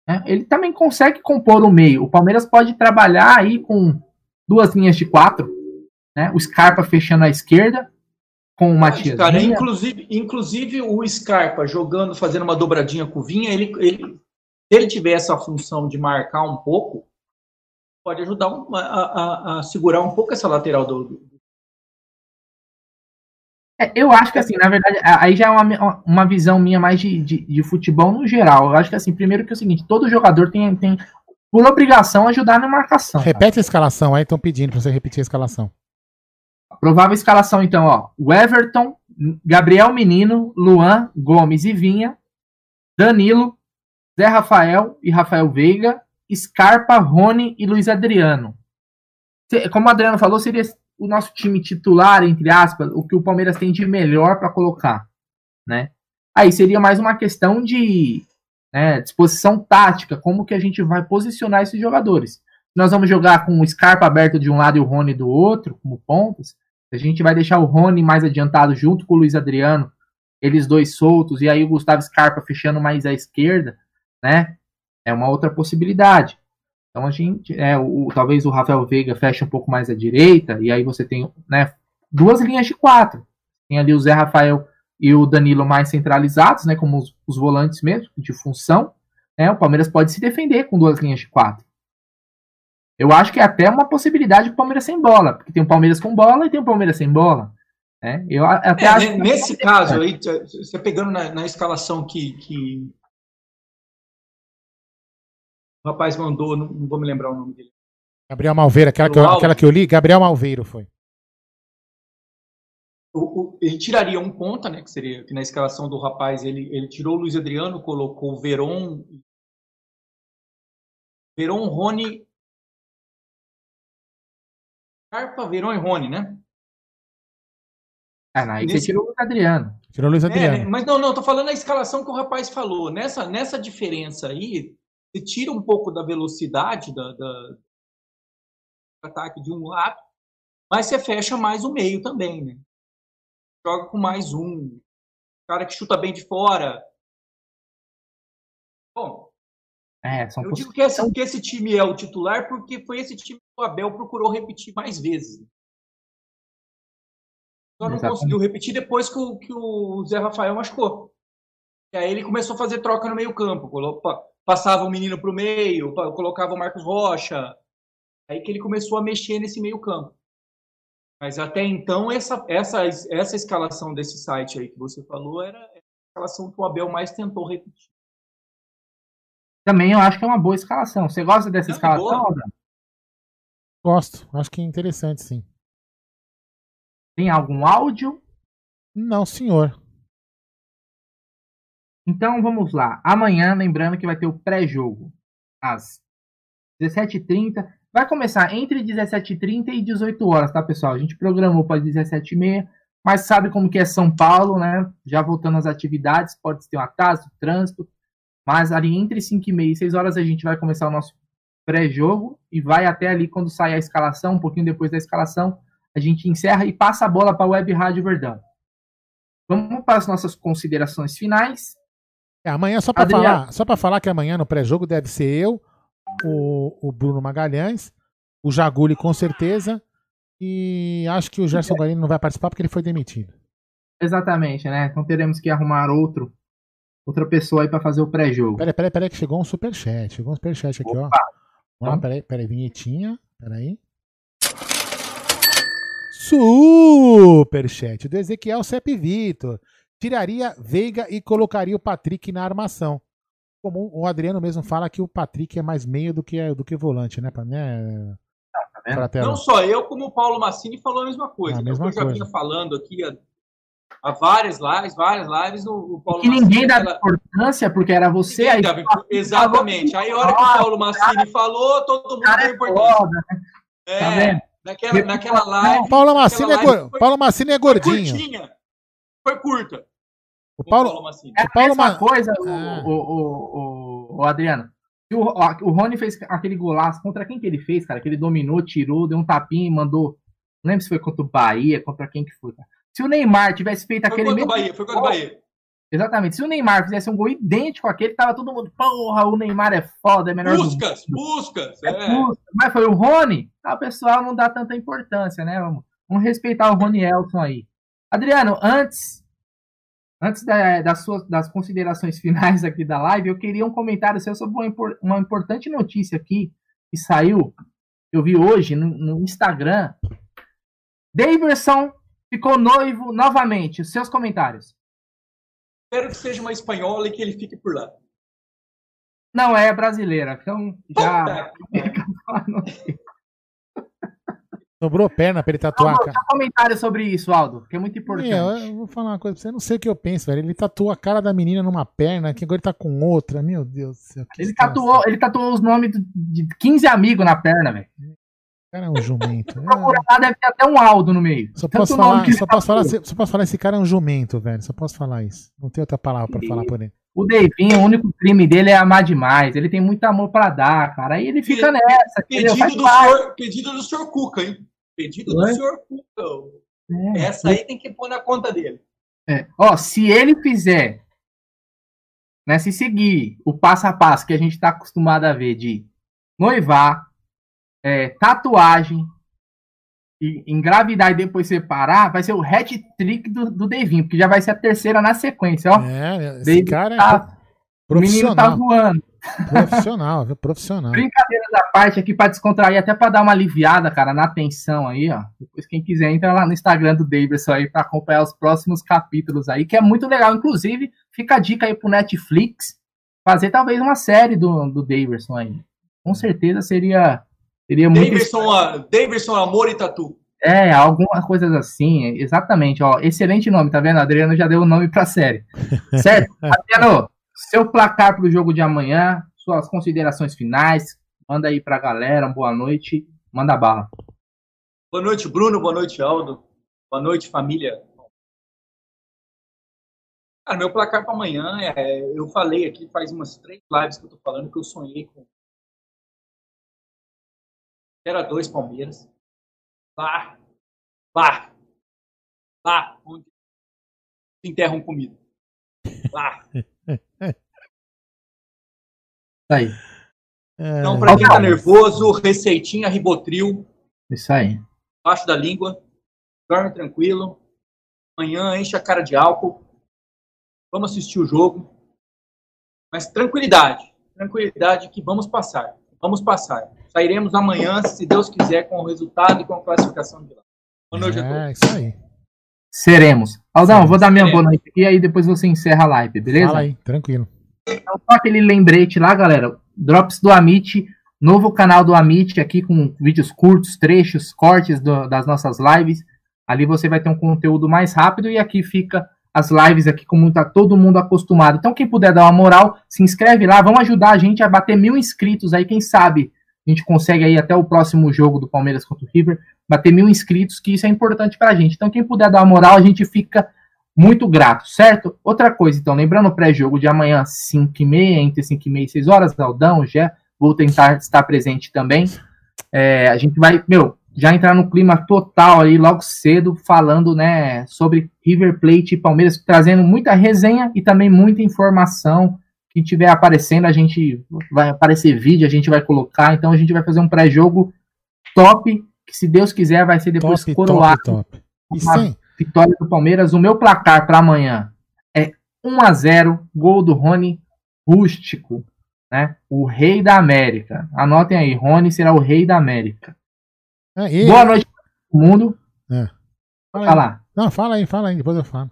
né, ele também consegue compor o meio. O Palmeiras pode trabalhar aí com duas linhas de quatro. Né, o Scarpa fechando a esquerda, com o Matias. Cara, inclusive, inclusive o Scarpa jogando, fazendo uma dobradinha com o Vinha, ele, ele, se ele tiver essa função de marcar um pouco, pode ajudar a, a, a segurar um pouco essa lateral do. do... É, eu acho que assim, na verdade, aí já é uma, uma visão minha mais de, de, de, futebol no geral. Eu acho que assim, primeiro que é o seguinte, todo jogador tem, tem por obrigação ajudar na marcação. Repete cara. a escalação aí, estão pedindo para você repetir a escalação. Provável escalação, então, ó. O Everton, Gabriel Menino, Luan, Gomes e Vinha, Danilo, Zé Rafael e Rafael Veiga, Scarpa, Rony e Luiz Adriano. Como o Adriano falou, seria o nosso time titular, entre aspas, o que o Palmeiras tem de melhor para colocar, né? Aí seria mais uma questão de né, disposição tática, como que a gente vai posicionar esses jogadores. Nós vamos jogar com o Scarpa aberto de um lado e o Rony do outro, como pontas. A gente vai deixar o Rony mais adiantado junto com o Luiz Adriano, eles dois soltos, e aí o Gustavo Scarpa fechando mais à esquerda, né? É uma outra possibilidade. Então a gente, é, o, talvez o Rafael Veiga feche um pouco mais à direita, e aí você tem né, duas linhas de quatro. Tem ali o Zé Rafael e o Danilo mais centralizados, né, como os, os volantes mesmo, de função. Né, o Palmeiras pode se defender com duas linhas de quatro. Eu acho que é até uma possibilidade o Palmeiras sem bola, porque tem o Palmeiras com bola e tem o Palmeiras sem bola. Né? Eu até É, acho ne- que- nesse caso aí, você pegando na, na escalação que, que o rapaz mandou, não, não vou me lembrar o nome dele. Gabriel Malveira, aquela que, eu, aquela que eu li, Gabriel Malveiro foi. O- o- ele tiraria um ponta, né? Que seria que na escalação do rapaz ele, ele tirou o Luiz Adriano, colocou o Veron, Veron, Rony, Carpa, Veron e Rony, né? Ah, não, aí Nesse- você tirou o Adriano. Tirou o Luiz É, Adriano. né, mas não, não, tô falando a escalação que o rapaz falou. Nessa, nessa diferença aí, você tira um pouco da velocidade da, da- do ataque de um lado, mas você fecha mais o meio também, né? Joga com mais um. Cara que chuta bem de fora. Bom, É, eu digo que esse, que esse time é o titular porque foi esse time que o Abel procurou repetir mais vezes. Só não Exatamente. conseguiu repetir depois que o, que o Zé Rafael machucou. E aí ele começou a fazer troca no meio-campo. colo- pa- Passava o menino para o meio, colocava o Marcos Rocha. Aí que ele começou a mexer nesse meio-campo. Mas até então, essa, essa, essa escalação desse site aí que você falou era a escalação que o Abel mais tentou repetir. Também eu acho que é uma boa escalação. Você gosta dessa Não, escalação? Gosto, acho que é interessante, sim. Tem algum áudio? Não, senhor. Então vamos lá. Amanhã, lembrando que vai ter o pré-jogo às 17h30. Vai começar entre 17h30 e 18 horas, tá, pessoal? A gente programou para 17h30, mas sabe como que é São Paulo, né? Já voltando às atividades, pode ter um atraso, trânsito, mas ali entre 5h30 e 6 horas a gente vai começar o nosso pré-jogo e vai até ali quando sair a escalação, um pouquinho depois da escalação, a gente encerra e passa a bola para a Web Rádio Verdão. Vamos para as nossas considerações finais. É, amanhã, só Adriano. falar, só falar que amanhã no pré-jogo deve ser eu, o, o Bruno Magalhães, o Jaguli com certeza, e acho que o Gerson Galini não vai participar porque ele foi demitido. Exatamente, né? Então teremos que arrumar outro, outra pessoa aí para fazer o pré-jogo. Peraí, peraí, peraí, que chegou um superchat. Chegou um superchat aqui, ó. Vamos lá, peraí, peraí, vinhetinha. Peraí. Superchat do Ezequiel Cep Vitor. Tiraria Veiga e colocaria o Patrick na armação. Como o Adriano mesmo fala que o Patrick é mais meio do que, do que volante, né? pra- né Fratello? Não só eu, como o Paulo Massini falou a mesma coisa. A né? mesma eu já coisa. vinha falando aqui há, há várias lives, várias lives, o, o Paulo Que Massini, ninguém dava aquela- importância, porque era você aí. dava Exatamente. Aí a hora que o Paulo Massini falou, todo mundo deu importância. Foda, né? É, Tá vendo? naquela, naquela live. Paulo Massini é, naquela live gor- foi- Paulo Massini é foi gordinho. curtinha. Foi curta. O com Paulo, Massini. É o Paulo a mesma Ma- coisa, o, Ah. o, o, o, o Adriano. O, o Rony fez aquele golaço. Contra quem que ele fez, cara? Que ele dominou, tirou, deu um tapinha e mandou. Não lembro se foi contra o Bahia, contra quem que foi. cara. Se o Neymar tivesse feito Foi aquele mesmo. Bahia, foi contra o Bahia. Exatamente. Se o Neymar fizesse um gol idêntico àquele, tava todo mundo. Porra, o Neymar é foda, é melhor Buscas, buscas. É É. justo. Mas foi o Rony, ah, o pessoal não dá tanta importância, né? Vamos, vamos respeitar o Rony Elton aí. Adriano, antes antes da- das suas das considerações [laughs] finais aqui da live, eu queria um comentário seu sobre uma, impor- uma importante notícia aqui que saiu, eu vi hoje no, no Instagram. Daverson ficou noivo novamente. Os seus comentários. Espero que seja uma espanhola e que ele fique por lá. Não é brasileira, então já. [laughs] Sobrou perna pra ele tatuar cara. só comentário sobre isso, Aldo, que é muito importante. Meu, eu vou falar uma coisa pra você, eu não sei o que eu penso, velho. Ele tatuou a cara da menina numa perna, que agora ele tá com outra. Meu Deus do céu. que Ele situação. tatuou, ele tatuou os nomes de 15 amigos na perna, velho. Cara é um jumento. É, deve ter até um Aldo no meio. Só Tanto posso falar, que só ele posso falar, só posso falar, esse cara é um jumento, velho. Só posso falar isso. Não tem outra palavra pra falar por ele. O Davinho, o único crime dele é amar demais. Ele tem muito amor pra dar, cara. Aí ele fica nessa. Pedido do, senhor, pedido do senhor Cuca, hein? Pedido do senhor Cuca. É. Essa aí tem que pôr na conta dele. É. Ó, se ele fizer, né, se seguir o passo a passo que a gente tá acostumado a ver de noivar, é, tatuagem, e engravidar e depois separar, vai ser o hat-trick do, do Devinho, porque já vai ser a terceira na sequência, ó. É, esse David cara é tá- o menino tá voando. Profissional, viu? Profissional. Brincadeiras à parte aqui pra descontrair, até pra dar uma aliviada, cara, na tensão aí, ó. Depois, quem quiser, entra lá no Instagram do Davidson aí pra acompanhar os próximos capítulos aí, que é muito legal. Inclusive, fica a dica aí pro Netflix fazer talvez uma série do, do Davidson aí. Com certeza seria, seria muito. Davidson, a- Davidson Amor e Tatu. É, algumas coisas assim, exatamente, ó. Excelente nome, tá vendo? Adriano já deu o nome pra série. [laughs] Certo? Adriano, seu placar pro jogo de amanhã, suas considerações finais, manda aí pra galera, boa noite, manda bala. Boa noite, Bruno. Boa noite, Aldo. Boa noite, família. Cara, meu placar para amanhã é. Eu falei aqui faz umas três lives que eu tô falando que eu sonhei com. Era dois Palmeiras. Lá. Lá. Lá. Onde se enterram comida. Lá. [laughs] Aí. Então, pra quem tá nervoso, receitinha Ribotril. Isso aí. Baixo da língua. Dorme tranquilo. Amanhã enche a cara de álcool. Vamos assistir o jogo. Mas tranquilidade. Tranquilidade que vamos passar. Vamos passar. Sairemos amanhã, se Deus quiser, com o resultado e com a classificação de lá. Boa noite a todos. É, isso aí. Seremos. Aldão, Seremos. vou dar minha boa Seremos. noite aqui e aí depois você encerra a live, beleza? Fala aí, tranquilo. Então, só aquele lembrete lá, galera. Drops do Amit, novo canal do Amit aqui com vídeos curtos, trechos, cortes do- das nossas lives. Ali você vai ter um conteúdo mais rápido e aqui fica as lives aqui como tá todo mundo acostumado. Então, quem puder dar uma moral, se inscreve lá. Vamos ajudar a gente a bater mil inscritos aí. Quem sabe a gente consegue aí até o próximo jogo do Palmeiras contra o River bater mil inscritos, que isso é importante pra gente. Então, quem puder dar uma moral, a gente fica muito grato, certo? Outra coisa, então, lembrando o pré-jogo de amanhã, 5 e meia, entre 5 e meia e 6 horas, Aldão, Gé, vou tentar estar presente também. É, a gente vai, meu, já entrar no clima total aí logo cedo, falando, né, sobre River Plate e Palmeiras, trazendo muita resenha e também muita informação que tiver aparecendo, a gente vai aparecer vídeo, a gente vai colocar, então a gente vai fazer um pré-jogo top, que se Deus quiser vai ser depois Top, coroado top, top. E vitória do Palmeiras. O meu placar para amanhã é 1 a 0 gol do Rony Rústico, né? O rei da América. Anotem aí, Rony será o rei da América. É, Boa noite todo mundo. É. Fala lá. Não, fala aí, fala aí, depois eu falo.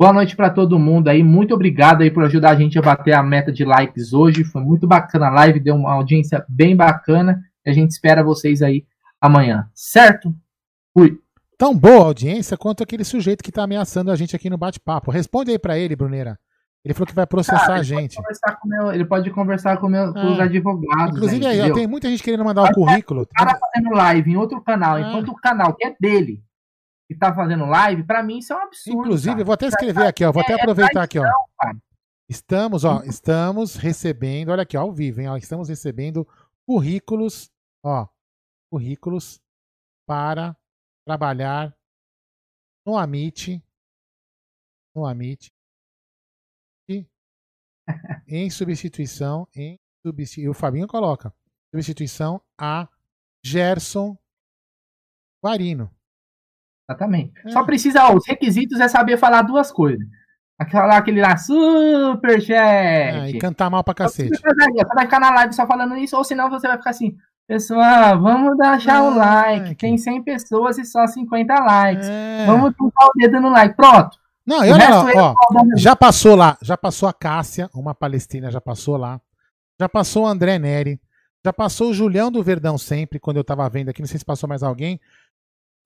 Boa noite para todo mundo aí. Muito obrigado aí por ajudar a gente a bater a meta de likes hoje. Foi muito bacana a live, deu uma audiência bem bacana. E a gente espera vocês aí amanhã, certo? Fui. Tão boa audiência quanto aquele sujeito que tá ameaçando a gente aqui no bate-papo. Responde aí pra ele, Bruneira. Ele falou que vai processar Cara, a gente. Pode meu- ele pode conversar com, meu- com Ah. os advogados. Inclusive aí, aí, ó, entendeu? tem muita gente querendo mandar o currículo. O cara fazendo live em outro canal, Ah. enquanto o canal que é dele que tá fazendo live, pra mim isso é um absurdo. Inclusive, cara. eu vou até escrever aqui, ó. Vou até É- é aproveitar aqui, ó. Estamos, ó, estamos recebendo, olha aqui, ó, ao vivo, hein, ó, estamos recebendo currículos, ó, currículos para trabalhar no Amit, no Amit, e em substituição, em substituição, e o Fabinho coloca, substituição a Gerson Guarino. Exatamente. Só precisa, ó, os requisitos é saber falar duas coisas. Aquela, aquele lá, superchat. É, e cantar mal pra cacete. Você vai ficar na live só falando isso, ou senão você vai ficar assim, pessoal, vamos deixar o like. Tem 100 pessoas e só 50 likes. Vamos pintar o dedo no like. Pronto. Não, e olha lá, é ó, já passou lá, já passou a Cássia, uma palestina já passou lá, já passou o André Neri, já passou o Julião do Verdão sempre, quando eu tava vendo aqui, não sei se passou mais alguém.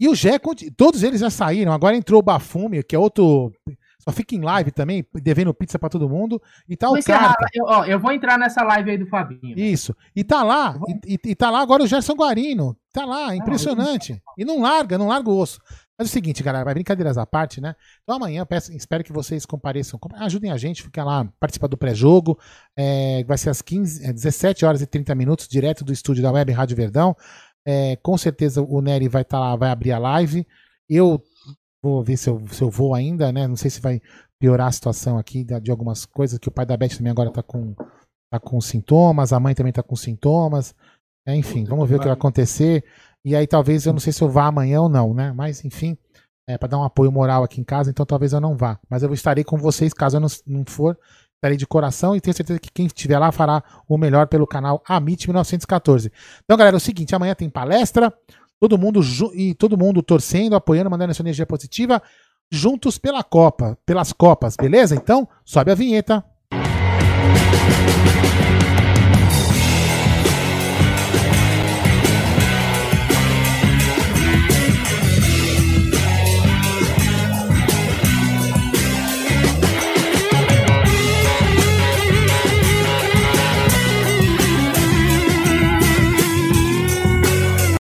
E o Gé, todos eles já saíram, agora entrou o Bafume, que é outro, só fica em live também, devendo pizza pra todo mundo, e tá Vou o Carta. eu, ó, eu vou entrar nessa live aí do Fabinho. Isso. E tá lá, e, e- e tá lá agora o Gerson Guarino, Tá lá, impressionante. E não larga, não larga o osso. Mas é o seguinte, galera, vai brincadeiras à parte, né? Então amanhã peço, espero que vocês compareçam, ajudem a gente, fiquem lá, participar do pré-jogo. É, vai ser às 15, é, 17 horas e 30 minutos, direto do estúdio da Web Rádio Verdão. É, com certeza o Nery vai estar tá lá, vai abrir a live. Eu vou ver se eu, se eu vou ainda, né? Não sei se vai piorar a situação aqui de, de algumas coisas, que o pai da Beth também agora tá com, tá com sintomas, a mãe também tá com sintomas. É, enfim, vamos ver o que vai acontecer. E aí talvez eu não sei se eu vá amanhã ou não, né? Mas enfim, é para dar um apoio moral aqui em casa, então talvez eu não vá. Mas eu estarei com vocês caso eu não, não for. Estarei de coração e tenho certeza que quem estiver lá fará o melhor pelo canal Amit 1914. Então, galera, é o seguinte, amanhã tem palestra, todo mundo e todo mundo torcendo, apoiando, mandando essa energia positiva, juntos pela Copa, pelas Copas, beleza? Então, sobe a vinheta. Música